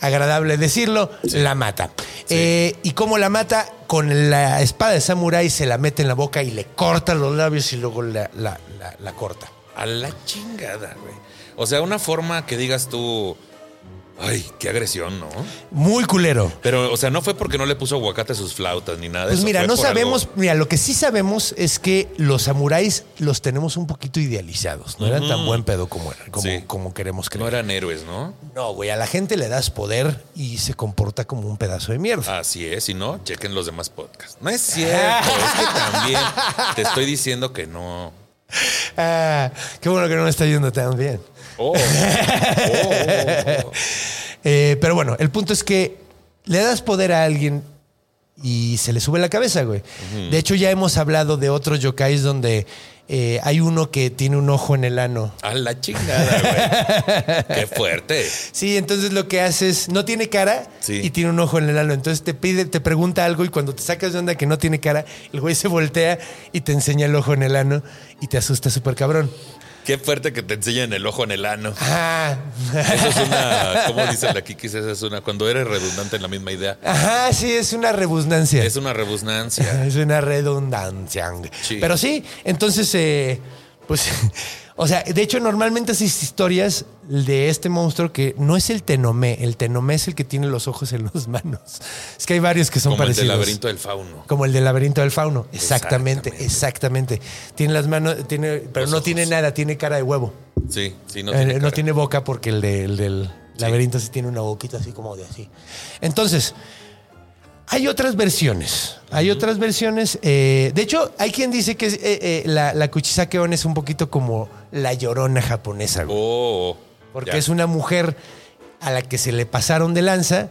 agradable decirlo, la mata. Eh, y cómo la mata, con la espada de samurái se la mete en la boca y le corta los labios y luego la, la- la- la corta. A la chingada, güey. O sea, una forma que digas tú. Ay, qué agresión, ¿no? Muy culero. Pero, o sea, no fue porque no le puso aguacate a sus flautas ni nada de Pues eso. mira, fue no sabemos, algo- mira, lo que sí sabemos es que los samuráis los tenemos un poquito idealizados. No eran tan buen pedo como eran, como, Sí. como queremos creer. No eran héroes, ¿no? No, güey, a la gente le das poder y se comporta como un pedazo de mierda. Así es, si no, chequen los demás podcasts. No es cierto, es que también te estoy diciendo que no. Ah, qué bueno que no me está yendo tan bien. Oh, oh, oh. Eh, pero bueno, el punto es que le das poder a alguien y se le sube la cabeza, güey. De hecho, ya hemos hablado de otros yokais donde eh, hay uno que tiene un ojo en el ano. A la chingada, güey. Qué fuerte. Sí, entonces lo que haces, no tiene cara Sí. y tiene un ojo en el ano. Entonces te pide, te pregunta algo y cuando te sacas de onda que no tiene cara, el güey se voltea y te enseña el ojo en el ano y te asusta súper cabrón. Qué fuerte que te enseñen el ojo en el ano. Ajá. Eso es una, ¿cómo dice la Kikis? Esa es una, cuando eres redundante en la misma idea. Ajá, sí, es una rebusnancia. Es una rebusnancia. Es una redundancia. Sí. Pero sí, entonces, eh, pues, o sea, de hecho, normalmente esas historias de este monstruo que no es el tenomé, el tenomé es el que tiene los ojos en las manos. Es que hay varios que son Como el parecidos. del laberinto del fauno. Como el del laberinto del fauno. Exactamente, exactamente. Exactamente. Tiene las manos, tiene, pero Los no ojos. tiene nada, tiene cara de huevo. Sí, sí, no Eh, tiene. no cara. tiene boca porque el, de- el del laberinto sí tiene una boquita así como de así. Entonces, hay otras versiones. Hay otras versiones. eh, de hecho, hay quien dice que es, eh, eh, la, la Kuchisake On es un poquito como la llorona japonesa. güey. Oh, porque ya. es una mujer a la que se le pasaron de lanza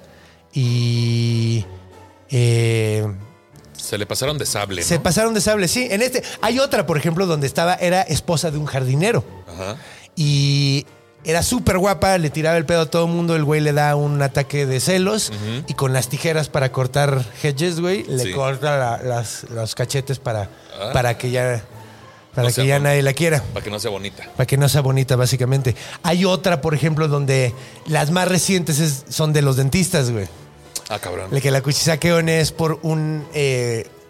y. eh, Se le pasaron de sable, ¿no? se pasaron de sable, sí. En este. Hay otra, por ejemplo, donde estaba, era esposa de un jardinero. Ajá. Y era súper guapa, le tiraba el pedo a todo el mundo, el güey le da un ataque de celos y con las tijeras para cortar hedges, güey, le Sí. corta la- las, los cachetes para, Ah. para que ya, para O que ya nadie la quiera. Para que no sea bonita. Para que no sea bonita, básicamente. Hay otra, por ejemplo, donde las más recientes es- son de los dentistas, güey. Ah, cabrón. La que la cuchisaque on es por un, eh, Un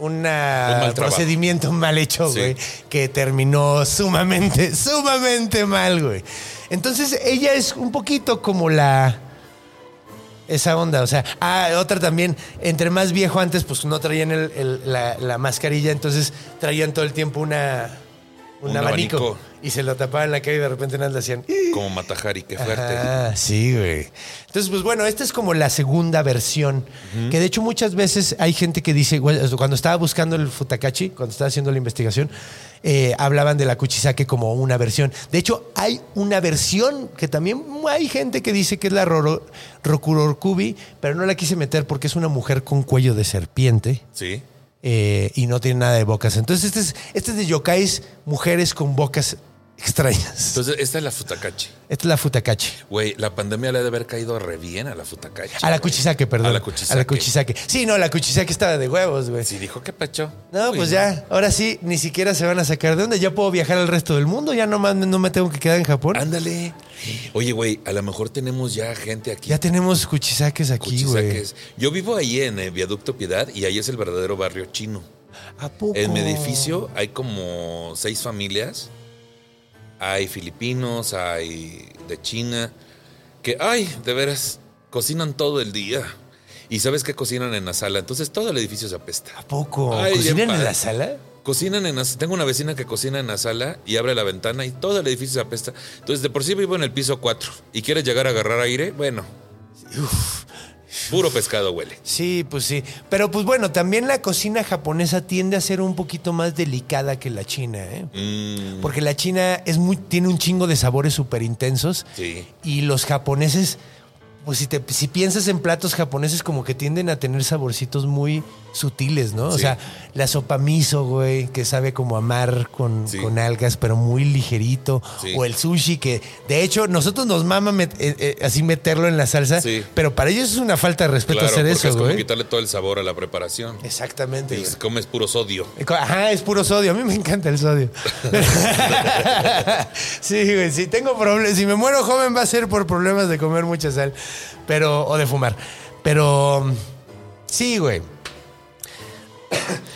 una trabajo. procedimiento mal hecho, Sí. güey, que terminó sumamente, sumamente mal, güey. Entonces ella es un poquito como la... Esa onda, o sea, ah, otra también, entre más viejo antes, pues no traían el- el- la, la mascarilla, entonces traían todo el tiempo una, un, Un abanico, abanico. y se lo tapaban la cara y de repente nada le hacían... Como Matajari, qué fuerte. Ah, sí, güey. Entonces, pues bueno, esta es como la segunda versión. Que de hecho muchas veces hay gente que dice, cuando estaba buscando el Futakachi, cuando estaba haciendo la investigación, eh, hablaban de la Kuchisake como una versión. De hecho, hay una versión que también hay gente que dice que es la Roro- Rokurorkubi, pero no la quise meter porque es una mujer con cuello de serpiente. Sí. Eh, y no tiene nada de bocas. Entonces, este es, este es de yokais, mujeres con bocas extrañas. Entonces, esta es la Futakachi. Esta es la Futakachi. Güey, la pandemia le ha de haber caído re bien a la Futakachi. A la. Kuchisake, perdón. A la Kuchisake. A la Kuchisake. Sí, no, la Kuchisake estaba de huevos, güey. Sí, dijo que pecho. No, Uy, pues ya, ahora sí, ni siquiera se van a sacar de onda. Ya puedo viajar al resto del mundo, ya nomás no me tengo que quedar en Japón. Ándale. Oye, güey, a lo mejor tenemos ya gente aquí. Ya tenemos Kuchisakes aquí, güey. Yo vivo ahí en el Viaducto Piedad y ahí es el verdadero barrio chino. ¿A poco? En mi edificio hay como seis familias. Hay filipinos, hay de China, que, ay, de veras, cocinan todo el día. Y sabes que cocinan en la sala, entonces todo el edificio se apesta. ¿A poco? Ay, ¿Cocinan en la sala? Cocinan en la, tengo una vecina que cocina en la sala y abre la ventana y todo el edificio se apesta. Entonces, de por sí vivo en el piso 4 y quieres llegar a agarrar aire, bueno. Puro pescado huele. Sí, pues sí. Pero pues bueno, también la cocina japonesa tiende a ser un poquito más delicada que la china, ¿eh? Mm, Porque la china es muy, tiene un chingo de sabores súper intensos. sí. Y los japoneses, pues si, te, si piensas en platos japoneses, como que tienden a tener saborcitos muy sutiles, ¿no? O sea, la sopa miso, güey, que sabe como a mar con, Sí. con algas, pero muy ligerito. Sí. O el sushi, que de hecho nosotros nos mama met- eh, eh, así meterlo en la salsa, Sí. pero para ellos es una falta de respeto Claro, hacer porque eso, es como güey. quitarle todo el sabor a la preparación. Exactamente. Y comes puro sodio. Ajá, es puro sodio. A mí me encanta el sodio. sí, güey, si tengo problemas, si me muero joven va a ser por problemas de comer mucha sal, pero o de fumar. Pero sí, güey.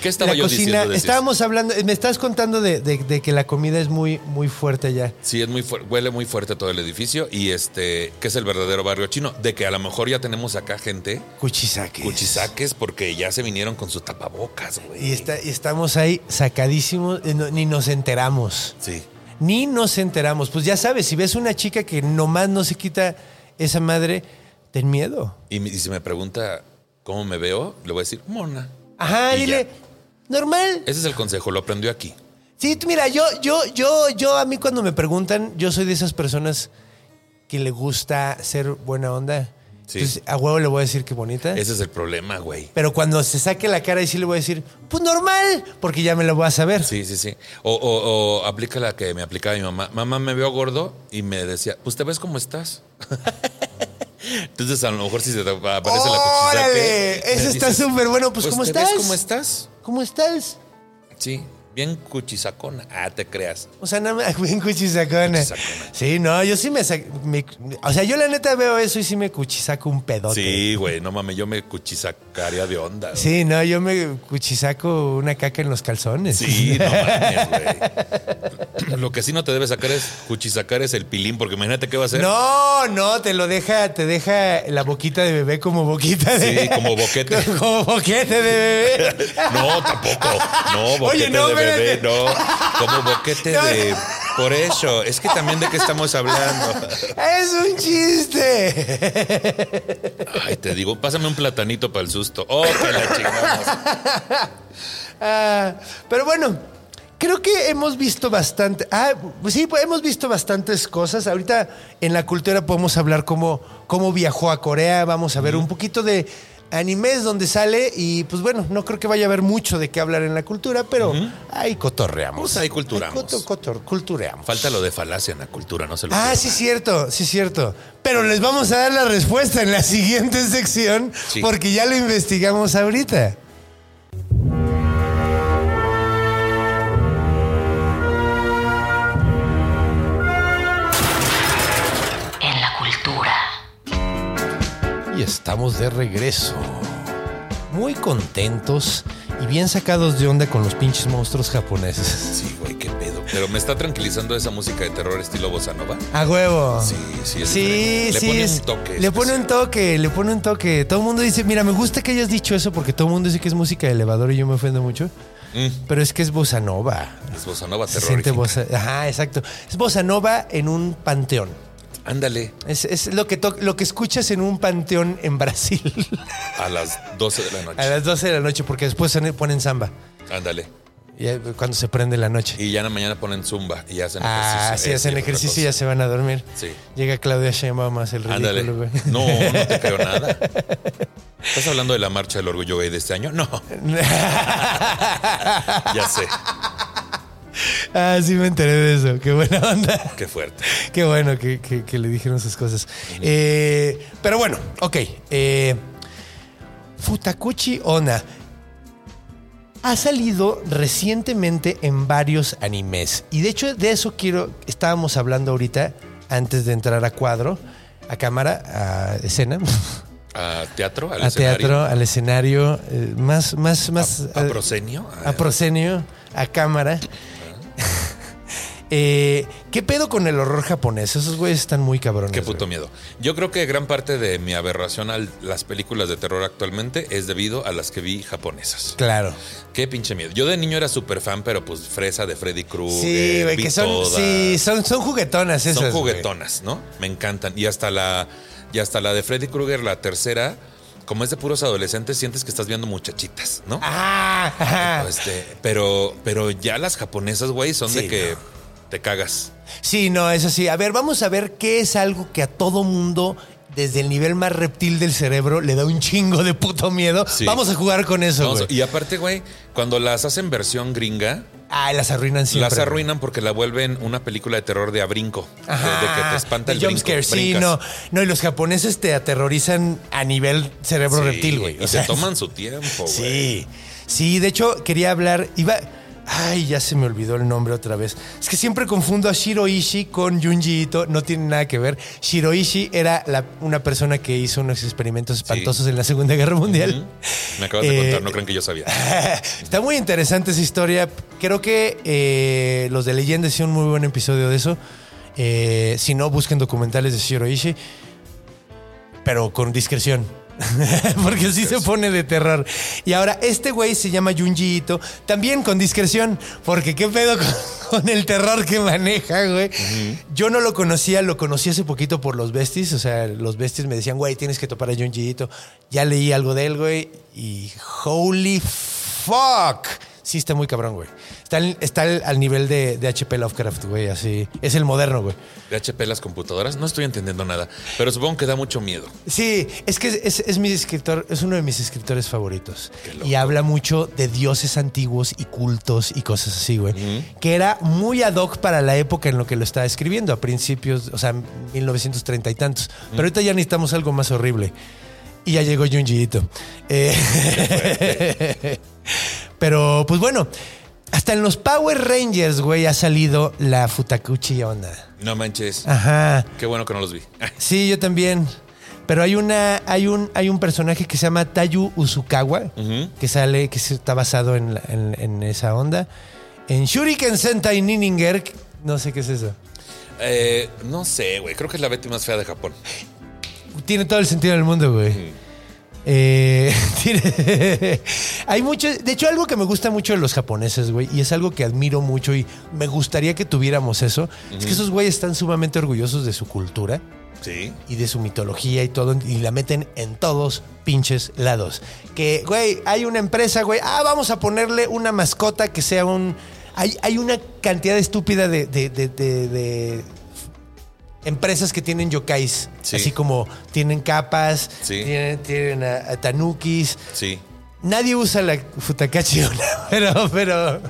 ¿Qué estaba la yo cocina. diciendo? Decís? Estábamos hablando, me estás contando de, de- de que la comida es muy, muy fuerte allá. Sí, es muy fuerte, huele muy fuerte todo el edificio y este, que es el verdadero barrio chino, de que a lo mejor ya tenemos acá gente, Cuchisaques. cuchisaques, porque ya se vinieron con su tapabocas, güey. Y, está, y estamos ahí sacadísimos, eh, no- ni nos enteramos. Sí. Ni nos enteramos. Pues ya sabes, si ves una chica que nomás no se quita esa madre, ten miedo. Y, si me pregunta cómo me veo, le voy a decir, mona. Ajá, Y dile, normal. Ese es el consejo, lo aprendió aquí. Sí, mira, yo, yo, yo, yo, a mí cuando me preguntan, yo soy de esas personas que le gusta ser buena onda. Sí. Entonces, a huevo le voy a decir que bonita. Ese es el problema, güey. Pero cuando se saque la cara y sí le voy a decir, pues normal, porque ya me lo voy a saber. Sí, sí, sí. O, o- o aplica la que me aplicaba mi mamá. Mamá, me veo gordo y me decía, pues te ves como estás. Entonces, a lo mejor si se te aparece la ¡Órale! cuchisaque. Eso me está súper bueno. Pues, ¿cómo ¿te estás? ves cómo estás? ¿Cómo estás? Sí, bien cuchisacona. Ah, te creas. O sea, nada más, bien cuchisacona. Cuchisacona. Sí, no, yo sí me, sac- me- O sea, yo la neta veo eso y sí me cuchisaco un pedote. Sí, güey, no mames, yo me cuchisacaría de onda. güey. Sí, no, yo me cuchisaco una caca en los calzones. Sí, no mames, güey. Lo que sí no te debe sacar es cuchisacar es el pilín, porque imagínate qué va a hacer. No, no, te lo deja, te deja la boquita de bebé como boquita de. Sí, como boquete. como boquete de bebé. No, tampoco. No, boquete Oye, no, de bebé, no. Como boquete de. Por eso. Es que también de qué estamos hablando. Es un chiste. Ay, te digo, pásame un platanito para el susto. Oh, que la chingamos. Ah, pero bueno, creo que hemos visto bastante. Ah, pues sí, pues hemos visto bastantes cosas. Ahorita en la cultura podemos hablar cómo, cómo viajó a Corea. Vamos a ver un poquito de animes donde sale. Y pues bueno, no creo que vaya a haber mucho de qué hablar en la cultura, pero ahí cotorreamos. Pues ahí culturamos. Ahí coto- cotor- cultureamos. Falta lo de falacia en la cultura, no se lo Ah, pierdan. sí, cierto, sí, cierto. Pero les vamos a dar la respuesta en la siguiente sección Sí. porque ya lo investigamos ahorita. Estamos de regreso. Muy contentos y bien sacados de onda con los pinches monstruos japoneses. Sí, güey, qué pedo. Pero me está tranquilizando esa música de terror estilo bossa nova. A huevo. Sí, sí, es Sí. Le sí. pone es- un toque Le pone un toque, le pone un toque. Todo el mundo dice, mira, me gusta que hayas dicho eso porque todo el mundo dice que es música de elevador y yo me ofendo mucho. Mm, Pero es que es bossa nova. es bossa nova Se siente bossa. Ajá, exacto. Es bossa nova en un panteón. Ándale, Es, es lo, que lo que escuchas en un panteón en Brasil a las 12 de la a noche. las 12 de la noche porque después se ponen samba. Ándale. Y, eh, cuando se prende la noche. Y ya en la mañana ponen zumba y hacen Ah, ejercicio. sí, Es hacen ejercicio y ya se van a dormir. Sí. Llega Claudia Sheinbaum a hacer el ridículo, güey. No, no te creo nada. ¿Estás hablando de la marcha del orgullo gay de este año? No. ya sé. ah, sí me enteré de eso. Qué buena onda. Qué fuerte. Qué bueno que, que- que le dijeron sus cosas. Eh, pero bueno, ok. eh, Futakuchi Ona ha salido recientemente en varios animes. Y de hecho, de eso quiero. Estábamos hablando ahorita, antes de entrar a cuadro, a cámara, a escena, ¿A teatro? ¿Al a escenario? teatro, al escenario, eh, más, más, más. ¿A eh, proscenio? a proscenio, a cámara. Eh, ¿Qué pedo con el horror japonés? Esos güeyes están muy cabrones. Qué puto güey. miedo. Yo creo que gran parte de mi aberración a las películas de terror actualmente es debido a las que vi japonesas. Claro. Qué pinche miedo. Yo de niño era súper fan, pero pues fresa de Freddy Krueger. Sí, güey, que son, todas. sí, son, son juguetonas esas. Son güey. juguetonas, ¿no? Me encantan. Y hasta la, y hasta la de Freddy Krueger, la tercera, como es de puros adolescentes, sientes que estás viendo muchachitas, ¿no? Ah, ajá. Este, pero, pero ya las japonesas, güey, son Sí, de que te cagas. Sí, no, eso sí. A ver, vamos a ver qué es algo que a todo mundo, desde el nivel más reptil del cerebro, le da un chingo de puto miedo. Sí. Vamos a jugar con eso, Vamos, güey. y aparte, güey, cuando las hacen versión gringa, Ah, las arruinan siempre. las arruinan porque la vuelven una película de terror de a brinco. de- que te espanta el brinco. jumpscare, sí, no. No, y los japoneses te aterrorizan a nivel cerebro Sí, reptil, güey. Y O se sea, toman su tiempo, güey. Sí, sí, de hecho quería hablar, iba, Ay, ya se me olvidó el nombre otra vez. Es que siempre confundo a Shiroishi con Junji Ito. No tiene nada que ver. Shiroishi era la- una persona que hizo unos experimentos espantosos en la Segunda Guerra Mundial. Me acabas de Eh, contar, no creen que yo sabía. Está muy interesante esa historia. Creo que eh, los de Leyenda hicieron un muy buen episodio de eso. Eh, si no, busquen documentales de Shiroishi. Pero con discreción. Porque sí se pone de terror. Y ahora, este güey se llama Junji Ito. También con discreción. Porque qué pedo con, con el terror que maneja, güey. Yo no lo conocía, lo conocí hace poquito por los besties. O sea, los besties me decían, güey, tienes que topar a Junji Ito. Ya leí algo de él, güey. Y holy fuck. Sí, está muy cabrón, güey. Está, al- está al, al nivel de, de HP Lovecraft, güey. Así. Es el moderno, güey. De HP las computadoras, no estoy entendiendo nada, pero supongo que da mucho miedo. Sí, es que es, es mi escritor, es uno de mis escritores favoritos. Y habla mucho de dioses antiguos y cultos y cosas así, güey. Que era muy ad hoc para la época en lo que lo estaba escribiendo, a principios, o sea, 1930 y tantos. Pero ahorita ya necesitamos algo más horrible. Y ya llegó Junji Ito. Eh, pero, pues bueno, hasta en los Power Rangers, güey, ha salido la Futakuchi Onda. No manches. Ajá. Qué bueno que no los vi. Sí, yo también. Pero hay una, hay un, hay un personaje que se llama Tayu Usukawa, que sale, que está basado en, la- en- en esa onda. En Shuriken Sentai Ninninger, no sé qué es eso. Eh, no sé, güey. Creo que es la Betty más fea de Japón. Tiene todo el sentido del mundo, güey. Eh, tiene- hay mucho, de hecho, algo que me gusta mucho de los japoneses, güey, y es algo que admiro mucho y me gustaría que tuviéramos eso, es que esos güeyes están sumamente orgullosos de su cultura. Sí. y de su mitología y todo, y la meten en todos pinches lados. Que, güey, hay una empresa, güey, ah, vamos a ponerle una mascota que sea un... Hay, hay una cantidad estúpida de, de- de- de- de empresas que tienen yokais, Sí. así como tienen capas, Sí. tienen, tienen a, a tanukis. Sí. Nadie usa la futakachi, pero, pero...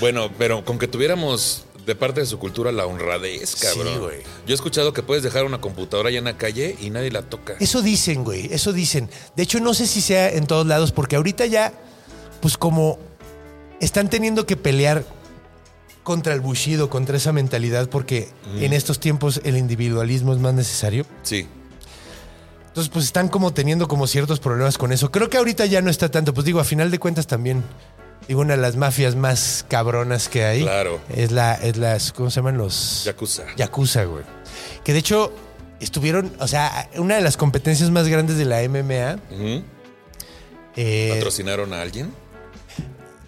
Bueno, pero con que tuviéramos de parte de su cultura la honradez, cabrón. Sí, güey. Yo he escuchado que puedes dejar una computadora allá en la calle y nadie la toca. Eso dicen, güey, eso dicen. De hecho, no sé si sea en todos lados, porque ahorita ya, pues como están teniendo que pelear contra el bushido, contra esa mentalidad, porque en estos tiempos el individualismo es más necesario. Sí. Entonces, pues están como teniendo como ciertos problemas con eso. Creo que ahorita ya no está tanto. Pues digo, a final de cuentas también, digo, una de las mafias más cabronas que hay. Claro. Es la, es las, ¿cómo se llaman los? Yakuza. Yakuza, güey. Que de hecho estuvieron, o sea, una de las competencias más grandes de la MMA. Eh, ¿Patrocinaron a alguien?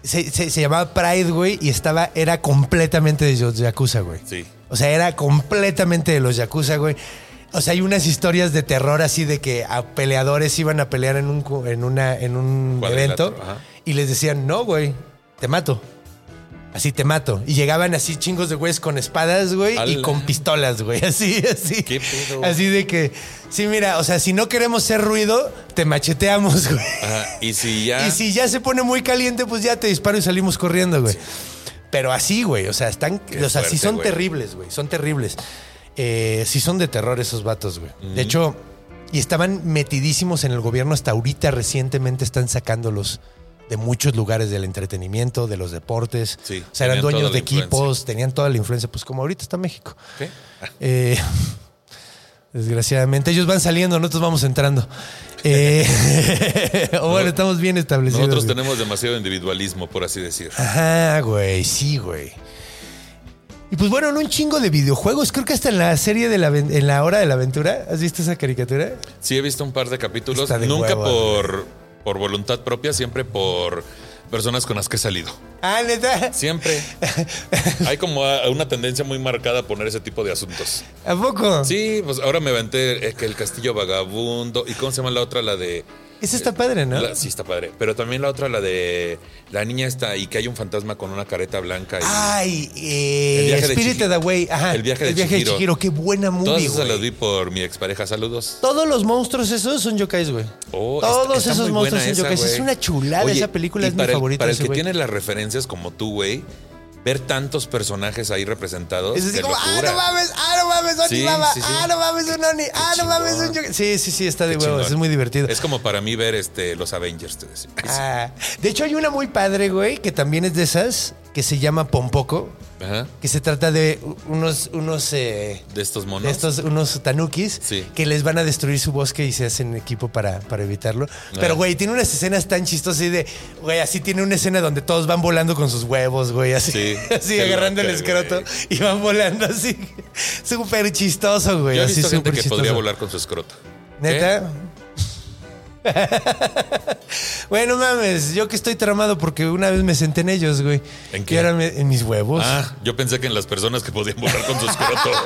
Se, se- se llamaba Pride, güey, y estaba, era completamente de los Yakuza, güey. Sí. O sea, era completamente de los Yakuza, güey. O sea, hay unas historias de terror así de que a peleadores iban a pelear en un, en una, en un evento ajá. y les decían, no, güey, te mato. Así te mato. Y llegaban así chingos de güeyes con espadas, güey, y con pistolas, güey. Así, así. ¿Qué pedo? Así de que, sí, mira, o sea, si no queremos ser ruido, te macheteamos, güey. Ajá. Y si ya. Y si ya se pone muy caliente, pues ya te disparo y salimos corriendo, güey. Pero así, güey. O sea, están. Qué o sea, sí son güey. terribles, güey. Son terribles. Eh, sí son de terror esos vatos, güey. De hecho, y estaban metidísimos en el gobierno hasta ahorita recientemente están sacándolos de muchos lugares del entretenimiento, de los deportes. Sí, o sea, eran dueños de influencia. equipos, tenían toda la influencia, pues como ahorita está México. ¿Qué? Eh, desgraciadamente, ellos van saliendo, nosotros vamos entrando. Eh, o bueno, estamos bien establecidos. Nosotros güey. tenemos demasiado individualismo, por así decir. Ajá, güey, sí, güey. Y pues bueno, en un chingo de videojuegos, creo que hasta en la serie de la en la hora de la aventura, ¿has visto esa caricatura? Sí, he visto un par de capítulos. Está de Nunca por, por voluntad propia, siempre por personas con las que he salido. Ah, neta. Siempre. Hay como una tendencia muy marcada a poner ese tipo de asuntos. ¿A poco? Sí, pues ahora me aventé que el castillo vagabundo. ¿Y cómo se llama la otra? La de. Esa está padre, ¿no? la- sí, está padre. Pero también la otra, la de. La niña está y que hay un fantasma con una careta blanca. Y Ay, eh, El viaje de Spirited. Away. Ajá. El viaje de de Chihiro. Chihiro. Qué buena Todas movie, esas las vi por mi expareja. Saludos. Todos los monstruos esos son yokais, güey. Oh, Todos está- está esos monstruos son yokais. Es una chulada. Oye, esa película es mi el- favorita. Para el que güey. tiene las referencias como tú, güey, ver tantos personajes ahí representados. Es así como, ah, locura. no mames, ah, no mames, Oni Sí, Baba, sí, sí. ah, no mames, un Oni, ah, no mames, un yokai. Sí, sí, sí, está de Qué huevos, chingón. es muy divertido. Es como para mí ver este, los Avengers, te decía. Ah, de hecho, hay una muy padre, güey, que también es de esas, que se llama Pompoco, Ajá. que se trata de unos, unos, eh, De estos monos. de estos, unos tanukis Sí. que les van a destruir su bosque y se hacen equipo para, para evitarlo. Pero, güey, tiene unas escenas tan chistosas así de, güey, así tiene una escena donde todos van volando con sus huevos, güey, así, Sí. así agarrando el escroto güey. y van volando así. Súper chistoso, güey. Yo he así visto gente súper que chistoso. podría volar con su escroto. ¿Neta? bueno, mames, yo que estoy tramado porque una vez me senté en ellos, güey. ¿En Y qué? ahora me- en mis huevos. Ah, yo pensé que en las personas que podían volar con su escroto.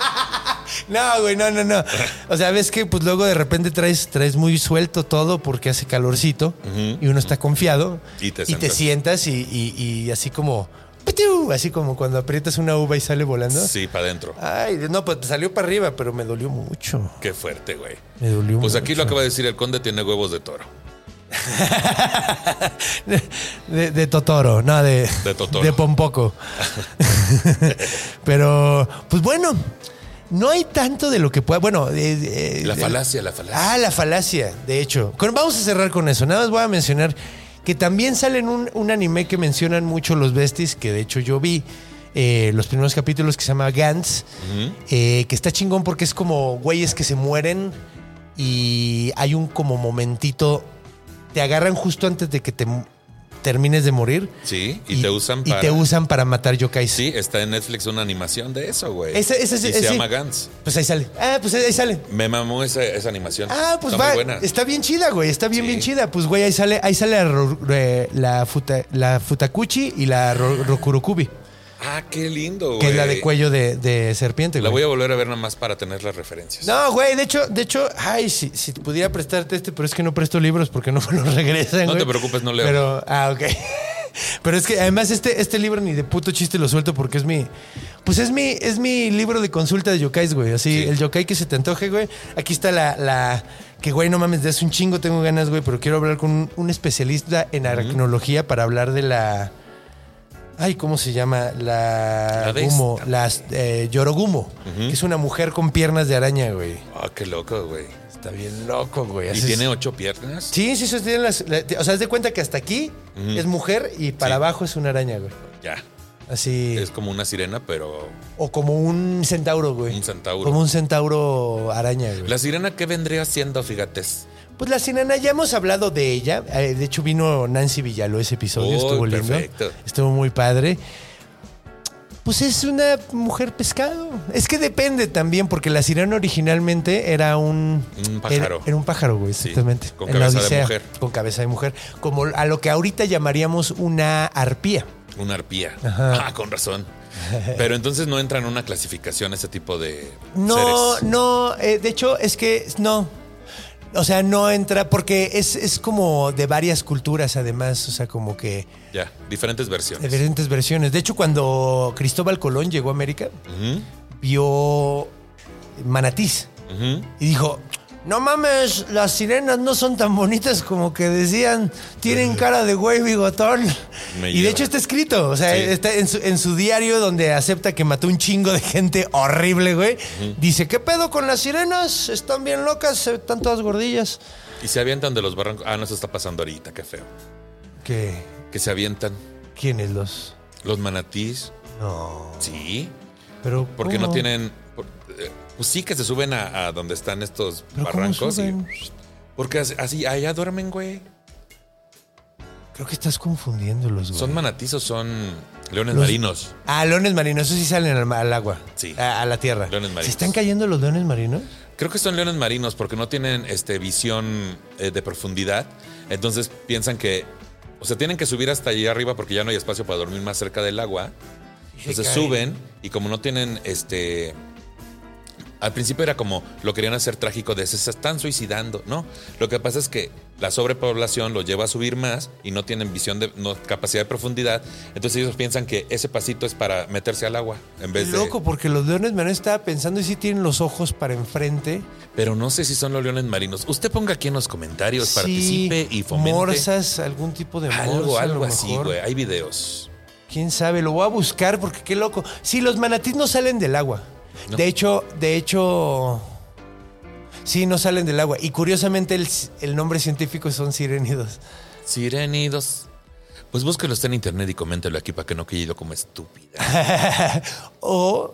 No, güey, no, no, no. O sea, ves que pues luego de repente traes, traes muy suelto todo porque hace calorcito y uno está confiado. Y te sientas. sientas y, y- y así como. Así como cuando aprietas una uva y sale volando. Sí, para adentro. Ay, no, pues salió para arriba, pero me dolió mucho. Qué fuerte, güey. Me dolió Pues mucho. aquí lo acaba de decir el conde tiene huevos de toro. De, de Totoro, no, de, De Totoro. De Pompoco. Pero, pues bueno, no hay tanto de lo que pueda. Bueno, eh, eh, La eh, falacia, la falacia. Ah, la falacia, de hecho. Vamos a cerrar con eso. Nada más voy a mencionar que también sale en un, un anime que mencionan mucho los besties, que de hecho yo vi. eh, los primeros capítulos que se llama Gantz, eh, que está chingón porque es como güeyes que se mueren y hay un como momentito, te agarran justo antes de que te termines de morir. Sí, y, te usan y para. te usan para matar yokais. Sí, está en Netflix una animación de eso, güey. Y ese- se llama Gantz. Pues ahí sale. Ah, pues ahí sale. Me mamó esa, esa animación. Ah, pues está va. Muy buena. Está bien chida, güey. Está bien, Sí. bien chida. Pues, güey, ahí sale, ahí sale la, re- la, futa- la Futakuchi y la ro- Rokurokubi, Ah, qué lindo, güey. que es la de cuello de, de serpiente, La güey. voy a volver a ver nada más para tener las referencias. No, güey, de hecho, de hecho, ay, si, si pudiera prestarte este, pero es que no presto libros porque no me los regresan. No te preocupes, no leo. Pero, ah, ok. Pero es que además este, este libro ni de puto chiste lo suelto porque es mi. Pues es mi, es mi libro de consulta de yokais, güey. Así, Sí. el yokai que se te antoje, güey. Aquí está la, la. Que, güey, no mames, de hace un chingo tengo ganas, güey, pero quiero hablar con un, un especialista en aracnología para hablar de la. Ay, ¿cómo se llama? La. La Gumo, las eh, Yorogumo, que es una mujer con piernas de araña, güey. Ah, qué loco, güey. Está bien loco, güey. ¿Y tiene ocho piernas? Sí, sí, sí, tiene las. la- o sea, haz de cuenta que hasta aquí es mujer y para Sí. abajo es una araña, güey. Ya. Así. Es como una sirena, pero. O como un centauro, güey. Un centauro. Como un centauro araña, güey. ¿La sirena qué vendría siendo, fíjate? Pues la sirena, ya hemos hablado de ella. Eh, de hecho, vino Nancy Villaló ese episodio. Oh, estuvo lindo. perfecto. Estuvo muy padre. Pues es una mujer pescado. Es que depende también, porque la sirena originalmente era un. Un pájaro. Era, era un pájaro, güey, Sí, exactamente. con En la cabeza de mujer. Con cabeza de mujer. Como a lo que ahorita llamaríamos una arpía. Una arpía. Ajá. Ah, con razón. Pero entonces no entra en una clasificación ese tipo de No, seres. no, eh, de hecho es que no. O sea, no entra porque es, es como de varias culturas además, o sea, como que Ya, diferentes versiones. diferentes versiones. De hecho, cuando Cristóbal Colón llegó a América, vio manatís y dijo, no mames, las sirenas no son tan bonitas como que decían, tienen cara de güey bigotón. Me y de hecho está escrito, o sea, Sí. está en su, en su diario donde acepta que mató un chingo de gente horrible, güey. Dice, ¿qué pedo con las sirenas? Están bien locas, están todas gordillas. Y se avientan de los barrancos. Ah, no, eso está pasando ahorita, qué feo. ¿Qué? Que se avientan ¿Quiénes los? los manatís. No. Sí. Pero Porque no tienen. Pues sí que se suben a, a donde están estos ¿Pero cómo barrancos. y- suben? porque así, allá duermen, güey. Creo que estás confundiéndolos, güey. ¿Son manatís o son leones Los- marinos? Ah, leones marinos, esos sí salen al, agua. Sí. A, a la tierra. Leones marinos. ¿Se están cayendo los leones marinos? Creo que son leones marinos porque no tienen este, visión eh, de profundidad. Entonces piensan que. O sea, tienen que subir hasta allí arriba porque ya no hay espacio para dormir más cerca del agua. Entonces suben y como no tienen este. Al principio era como lo querían hacer trágico de se están suicidando, ¿no? Lo que pasa es que la sobrepoblación los lleva a subir más y no tienen visión de no, capacidad de profundidad. Entonces ellos piensan que ese pasito es para meterse al agua en vez de. Loco, porque los leones marinos estaba pensando y sí tienen los ojos para enfrente. Pero no sé si son los leones marinos. Usted ponga aquí en los comentarios, Sí, participe y fomente. Morsas, algún tipo de morsa. algo, lo algo así, güey. Hay videos. Quién sabe, lo voy a buscar porque qué loco. Sí, los manatís no salen del agua. No. De hecho, de hecho. Sí, no salen del agua. Y curiosamente el, el nombre científico son sirénidos. Sirenidos. Pues búsquelo está en internet y coméntelo aquí para que no quede como estúpida. o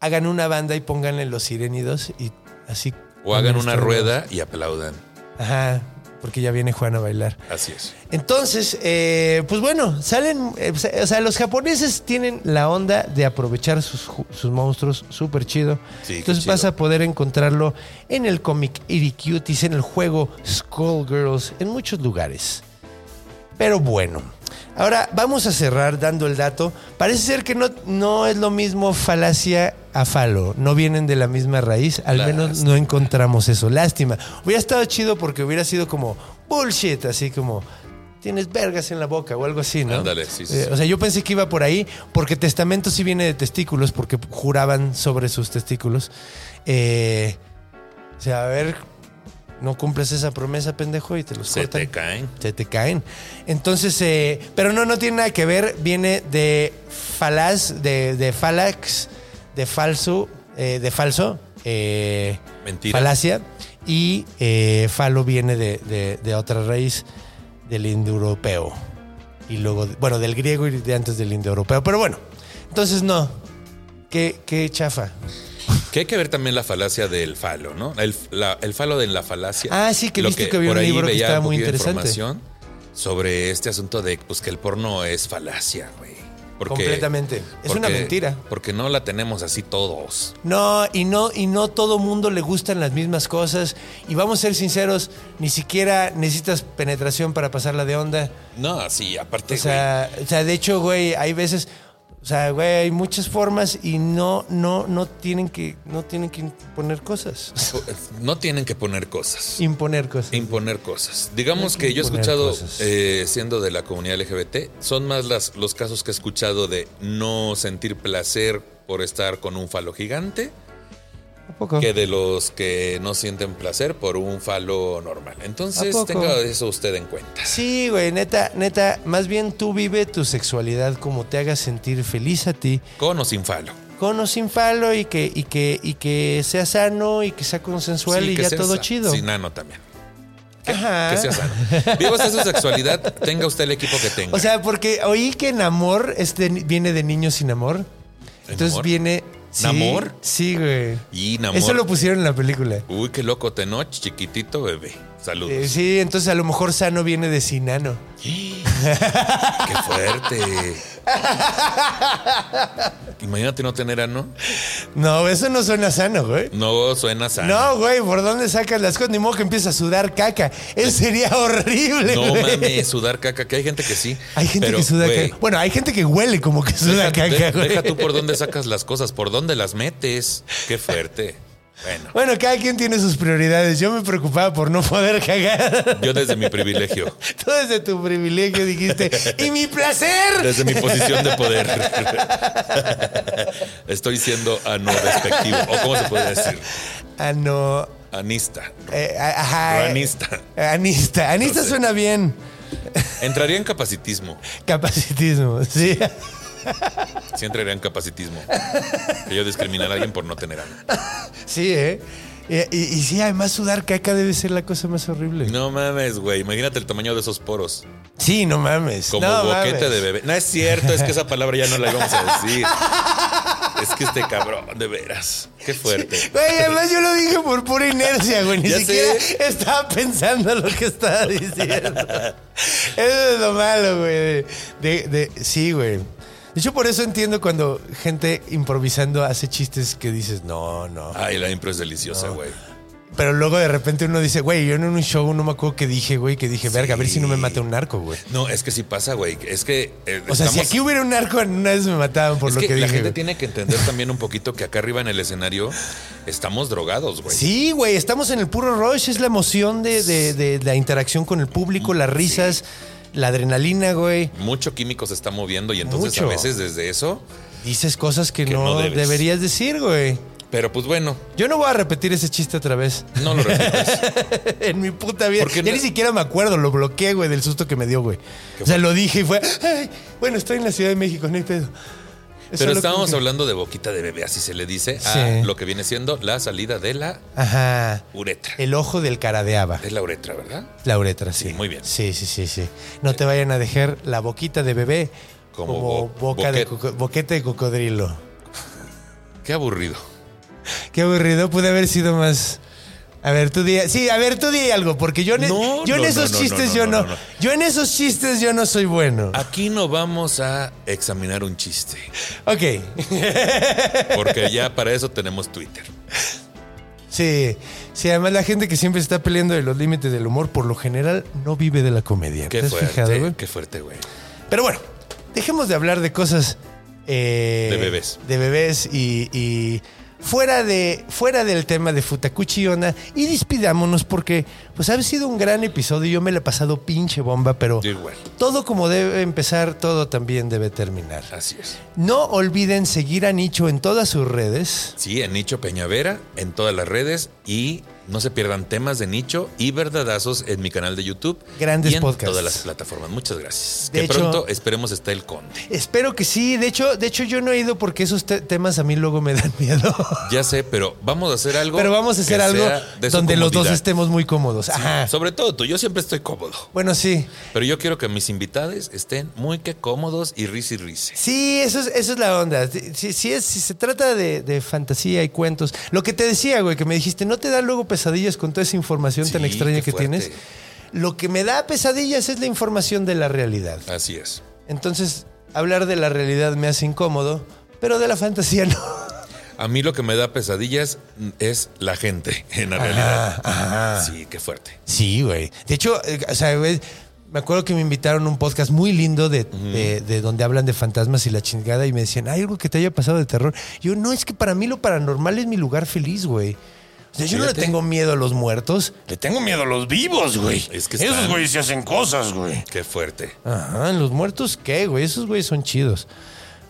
hagan una banda y pónganle los sirénidos y así. O hagan una rueda y aplaudan. Ajá, porque ya viene Juan a bailar. Así es. Entonces, eh, pues bueno, salen, eh, o sea, los japoneses tienen la onda de aprovechar sus, sus monstruos súper chido. Sí, Entonces chido. vas a poder encontrarlo en el cómic Cuties, en el juego Skullgirls, en muchos lugares. Pero bueno, ahora vamos a cerrar dando el dato. Parece ser que no, no es lo mismo falacia a falo. No vienen de la misma raíz. Al menos no encontramos eso. Lástima. Hubiera estado chido porque hubiera sido como bullshit, así como tienes vergas en la boca o algo así, ¿no? Ándale, sí, sí, Eh, sí. o sea, yo pensé que iba por ahí porque testamento sí viene de testículos porque juraban sobre sus testículos. Eh, o sea, a ver, no cumples esa promesa, pendejo, y te los Se cortan te caen. se te caen. Entonces, eh, pero no, no tiene nada que ver. Viene de falaz, de, de falax, de falso, eh, de falso, eh, Mentira. falacia. Y eh, falo viene de, de- de otra raíz del indoeuropeo. Y luego, bueno, del griego y de antes del indoeuropeo. Pero bueno, entonces no. Qué, qué chafa. Que hay que ver también la falacia del falo, ¿no? El, la- el falo de la falacia. Ah, sí, que Lo viste que había por un ahí libro que estaba muy interesante. información sobre este asunto de pues, que el porno es falacia, güey. Porque- Completamente. Es una mentira. Porque no la tenemos así todos. No, y no, y no todo mundo le gustan las mismas cosas. Y vamos a ser sinceros, ni siquiera necesitas penetración para pasarla de onda. No, sí, aparte, O sea, o sea, de hecho, güey, hay veces, o sea, güey, hay muchas formas y no, no, no tienen que, no tienen que imponer cosas. güey, no tienen que poner cosas. imponer cosas. Imponer cosas. Digamos que que yo he escuchado, eh, siendo de la comunidad LGBT, son más las, los casos que he escuchado de no sentir placer por estar con un falo gigante ¿A poco? que de los que no sienten placer por un falo normal. ¿A Entonces tenga eso usted en cuenta. Sí, güey, neta, neta, más bien tú vive tu sexualidad como te haga sentir feliz a ti. Con o sin falo. con o sin falo y que, y que, y que sea sano y que sea consensual Sí, y ya todo chido. Sin nano también. Que, Ajá. que sea sano. Viva usted su sexualidad, tenga usted el equipo que tenga. O sea, porque oí que en amor este viene de niño sin amor. Entonces amor? viene. Sí, ¿Namor? Sí, güey. y Namor. Eso lo pusieron en la película. Uy, qué loco, Tenoch, chiquitito bebé. Saludos. Eh, sí, entonces a lo mejor sano viene de sinano. Qué fuerte. Imagínate no tener ano. No, eso no suena sano, güey. No suena sano. No, güey, ¿por dónde sacas las cosas? Ni modo que empieza a sudar caca. Eso sería horrible, No güey. mames, sudar caca, que hay gente que sí. Hay gente Pero, que suda güey, caca. Bueno, hay gente que huele como que suda Deja, caca, de- güey. deja tú por dónde sacas las cosas, por dónde las metes. Qué fuerte. Bueno, Bueno, cada quien tiene sus prioridades. Yo me preocupaba por no poder cagar. yo desde mi privilegio, Tú desde tu privilegio dijiste, ¡y mi placer! desde mi posición de poder, estoy siendo ano despectivo. ¿O cómo se puede decir? Ah, no. Anista. Eh, ajá. Ranista. Anista. Anista No sé. suena bien. Entraría en capacitismo. Capacitismo, sí. Sí entraría en capacitismo. Que yo discriminar a alguien por no tener ano. Sí, ¿eh? Y, y- y sí, además sudar caca debe ser la cosa más horrible. No mames, güey. Imagínate el tamaño de esos poros. Sí, no mames. Como no boquete mames. de bebé. No es cierto, es que esa palabra ya no la íbamos a decir. Es que este cabrón, de veras. Qué fuerte. Güey, además yo lo dije por pura inercia, güey. Ni Ya siquiera sé. estaba pensando lo que estaba diciendo. Eso es lo malo, güey. De- sí, güey. De hecho, por eso entiendo cuando gente improvisando hace chistes que dices, no, no. Ay, la impro es deliciosa, güey. Pero luego de repente uno dice, güey, yo en un show no me acuerdo qué dije, güey, que dije, verga, a ver si no me mata un narco, güey. No, es que sí pasa, güey. Es que. eh, O sea, si aquí hubiera un narco, una vez me mataban por es lo que, que, la dije. gente tiene que entender también un poquito que acá arriba en el escenario estamos drogados, güey. Sí, güey, estamos en el puro rush, es la emoción de, de- de la interacción con el público, las risas, la adrenalina, güey. Mucho químico se está moviendo y entonces Mucho. a veces desde eso. Dices cosas que, Que no, deberías decir, güey. Pero pues bueno, Yo no voy a repetir ese chiste otra vez. no lo repites. en mi puta vida. Porque Ya no- ni siquiera me acuerdo, lo bloqueé, güey, del susto que me dio, güey. O sea, lo dije y fue, "Ay, bueno, estoy en la Ciudad de México, no hay pedo. Pero estábamos que- hablando de boquita de bebé, así se le dice a Sí. lo que viene siendo la salida de la Ajá. uretra. El ojo del caradeaba. Es la uretra, ¿verdad? La uretra, sí. Sí, muy bien. Sí, sí, sí, sí. No te vayan a dejar la boquita de bebé como, Como bo- boca de coco- boquete de cocodrilo. Qué aburrido. Qué aburrido, pude haber sido más. A ver, tú di. Sí, a ver, tú di algo, porque yo, en- No, yo en no, esos no, chistes yo no. Yo en esos chistes yo no soy bueno. Aquí no vamos a examinar un chiste, Ok. porque ya para eso tenemos Twitter. Sí, sí, además la gente que siempre está peleando de los límites del humor, por lo general no vive de la comedia. Qué ¿Te has fijado, fuerte, güey? qué fuerte, güey. Pero bueno, dejemos de hablar de cosas. eh, De bebés. De bebés y. y fuera, de, fuera del tema de Futakuchi y despidámonos porque pues ha sido un gran episodio. Yo me la he pasado pinche bomba, pero igual. todo como debe empezar, todo también debe terminar. Así es. No olviden seguir a Nicho en todas sus redes. Sí, en Nicho Peñavera, en todas las redes y no se pierdan temas de Nicho y verdadazos en mi canal de YouTube. Grandes y en podcasts. todas las plataformas. Muchas gracias. De que hecho- pronto esperemos esté el conde. Espero que sí. De hecho, de hecho yo no he ido porque esos te- temas a mí luego me dan miedo. Ya sé, pero vamos a hacer algo. Pero vamos a hacer algo donde los dos estemos muy cómodos. Ajá. Sobre todo tú, yo siempre estoy cómodo. Bueno, sí. Pero yo quiero que mis invitados estén muy que cómodos y risa y risa. Sí, eso es, eso es la onda. Si, si es, si se trata de, de fantasía y cuentos. Lo que te decía, güey, que me dijiste, ¿no te da luego pesadillas con toda esa información tan extraña que fuerte. tienes? Lo que me da pesadillas es la información de la realidad. Así es. Entonces, hablar de la realidad me hace incómodo, pero de la fantasía no. A mí lo que me da pesadillas es la gente, en la realidad. Sí, qué fuerte. Sí, güey. De hecho, eh, o sea, güey, me acuerdo que me invitaron a un podcast muy lindo de, de- de donde hablan de fantasmas y la chingada y me decían, ¿hay algo que te haya pasado de terror? Yo, no, es que para mí lo paranormal es mi lugar feliz, güey. O sea, yo no le tengo miedo a los muertos, le tengo miedo a los vivos, güey. Es que Esos güeyes se hacen cosas, güey. Qué fuerte. Ajá, los muertos, ¿qué, güey? Esos güeyes son chidos.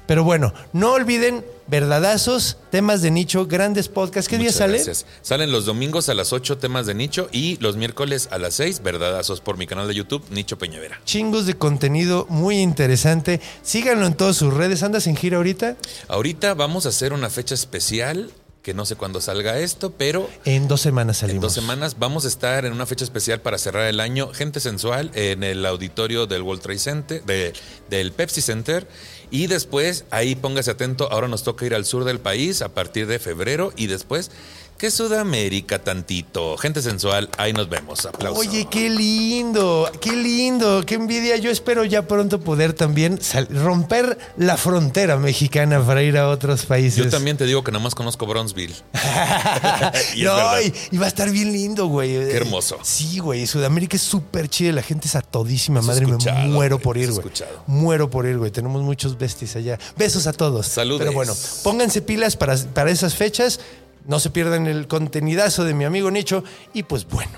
Pero bueno, no olviden verdadazos, temas de nicho, grandes podcasts. ¿Qué día Muchas sale? gracias. Salen los domingos a las 8 temas de nicho y los miércoles a las 6 verdadazos por mi canal de YouTube, Nicho Peñavera. Chingos de contenido muy interesante. Síganlo en todas sus redes. ¿Andas en gira ahorita? Ahorita vamos a hacer una fecha especial, que no sé cuándo salga esto, pero En dos semanas salimos. en dos semanas vamos a estar en una fecha especial para cerrar el año, Gente Sensual, en el auditorio del World Trade Center, de- del Pepsi Center. Y después, ahí póngase atento, ahora nos toca ir al sur del país a partir de febrero y después, que Sudamérica tantito. Gente Sensual, ahí nos vemos. Aplausos. Oye, qué lindo, qué lindo, qué envidia. Yo espero ya pronto poder también romper la frontera mexicana para ir a otros países. Yo también te digo que nada más conozco Bronzeville. Y no, y, y va a estar bien lindo, güey. Qué hermoso. Sí, güey. Sudamérica es súper chida. La gente es a todísima madre. me muero por ir, güey. escuchado. Muero por ir, güey. Tenemos muchos besties allá. Besos a todos. Saludes. Pero bueno, pónganse pilas para, para esas fechas. No se pierdan el contenidazo de mi amigo Nicho. Y pues bueno,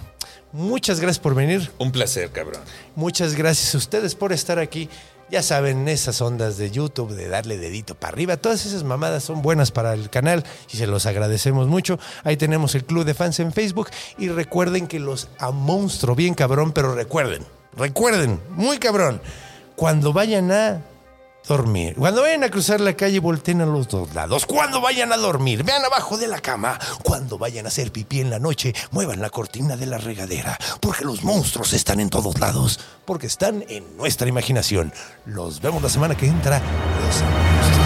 muchas gracias por venir. Un placer, cabrón. Muchas gracias a ustedes por estar aquí. Ya saben, esas ondas de YouTube, de darle dedito para arriba, todas esas mamadas son buenas para el canal y se los agradecemos mucho. Ahí tenemos el club de fans en Facebook y recuerden que los amonstro bien cabrón, pero recuerden, recuerden, muy cabrón, cuando vayan a dormir, cuando vayan a cruzar la calle, volteen a los dos lados, cuando vayan a dormir, vean abajo de la cama, cuando vayan a hacer pipí en la noche, muevan la cortina de la regadera, porque los monstruos están en todos lados, porque están en nuestra imaginación. Los vemos la semana que entra. Los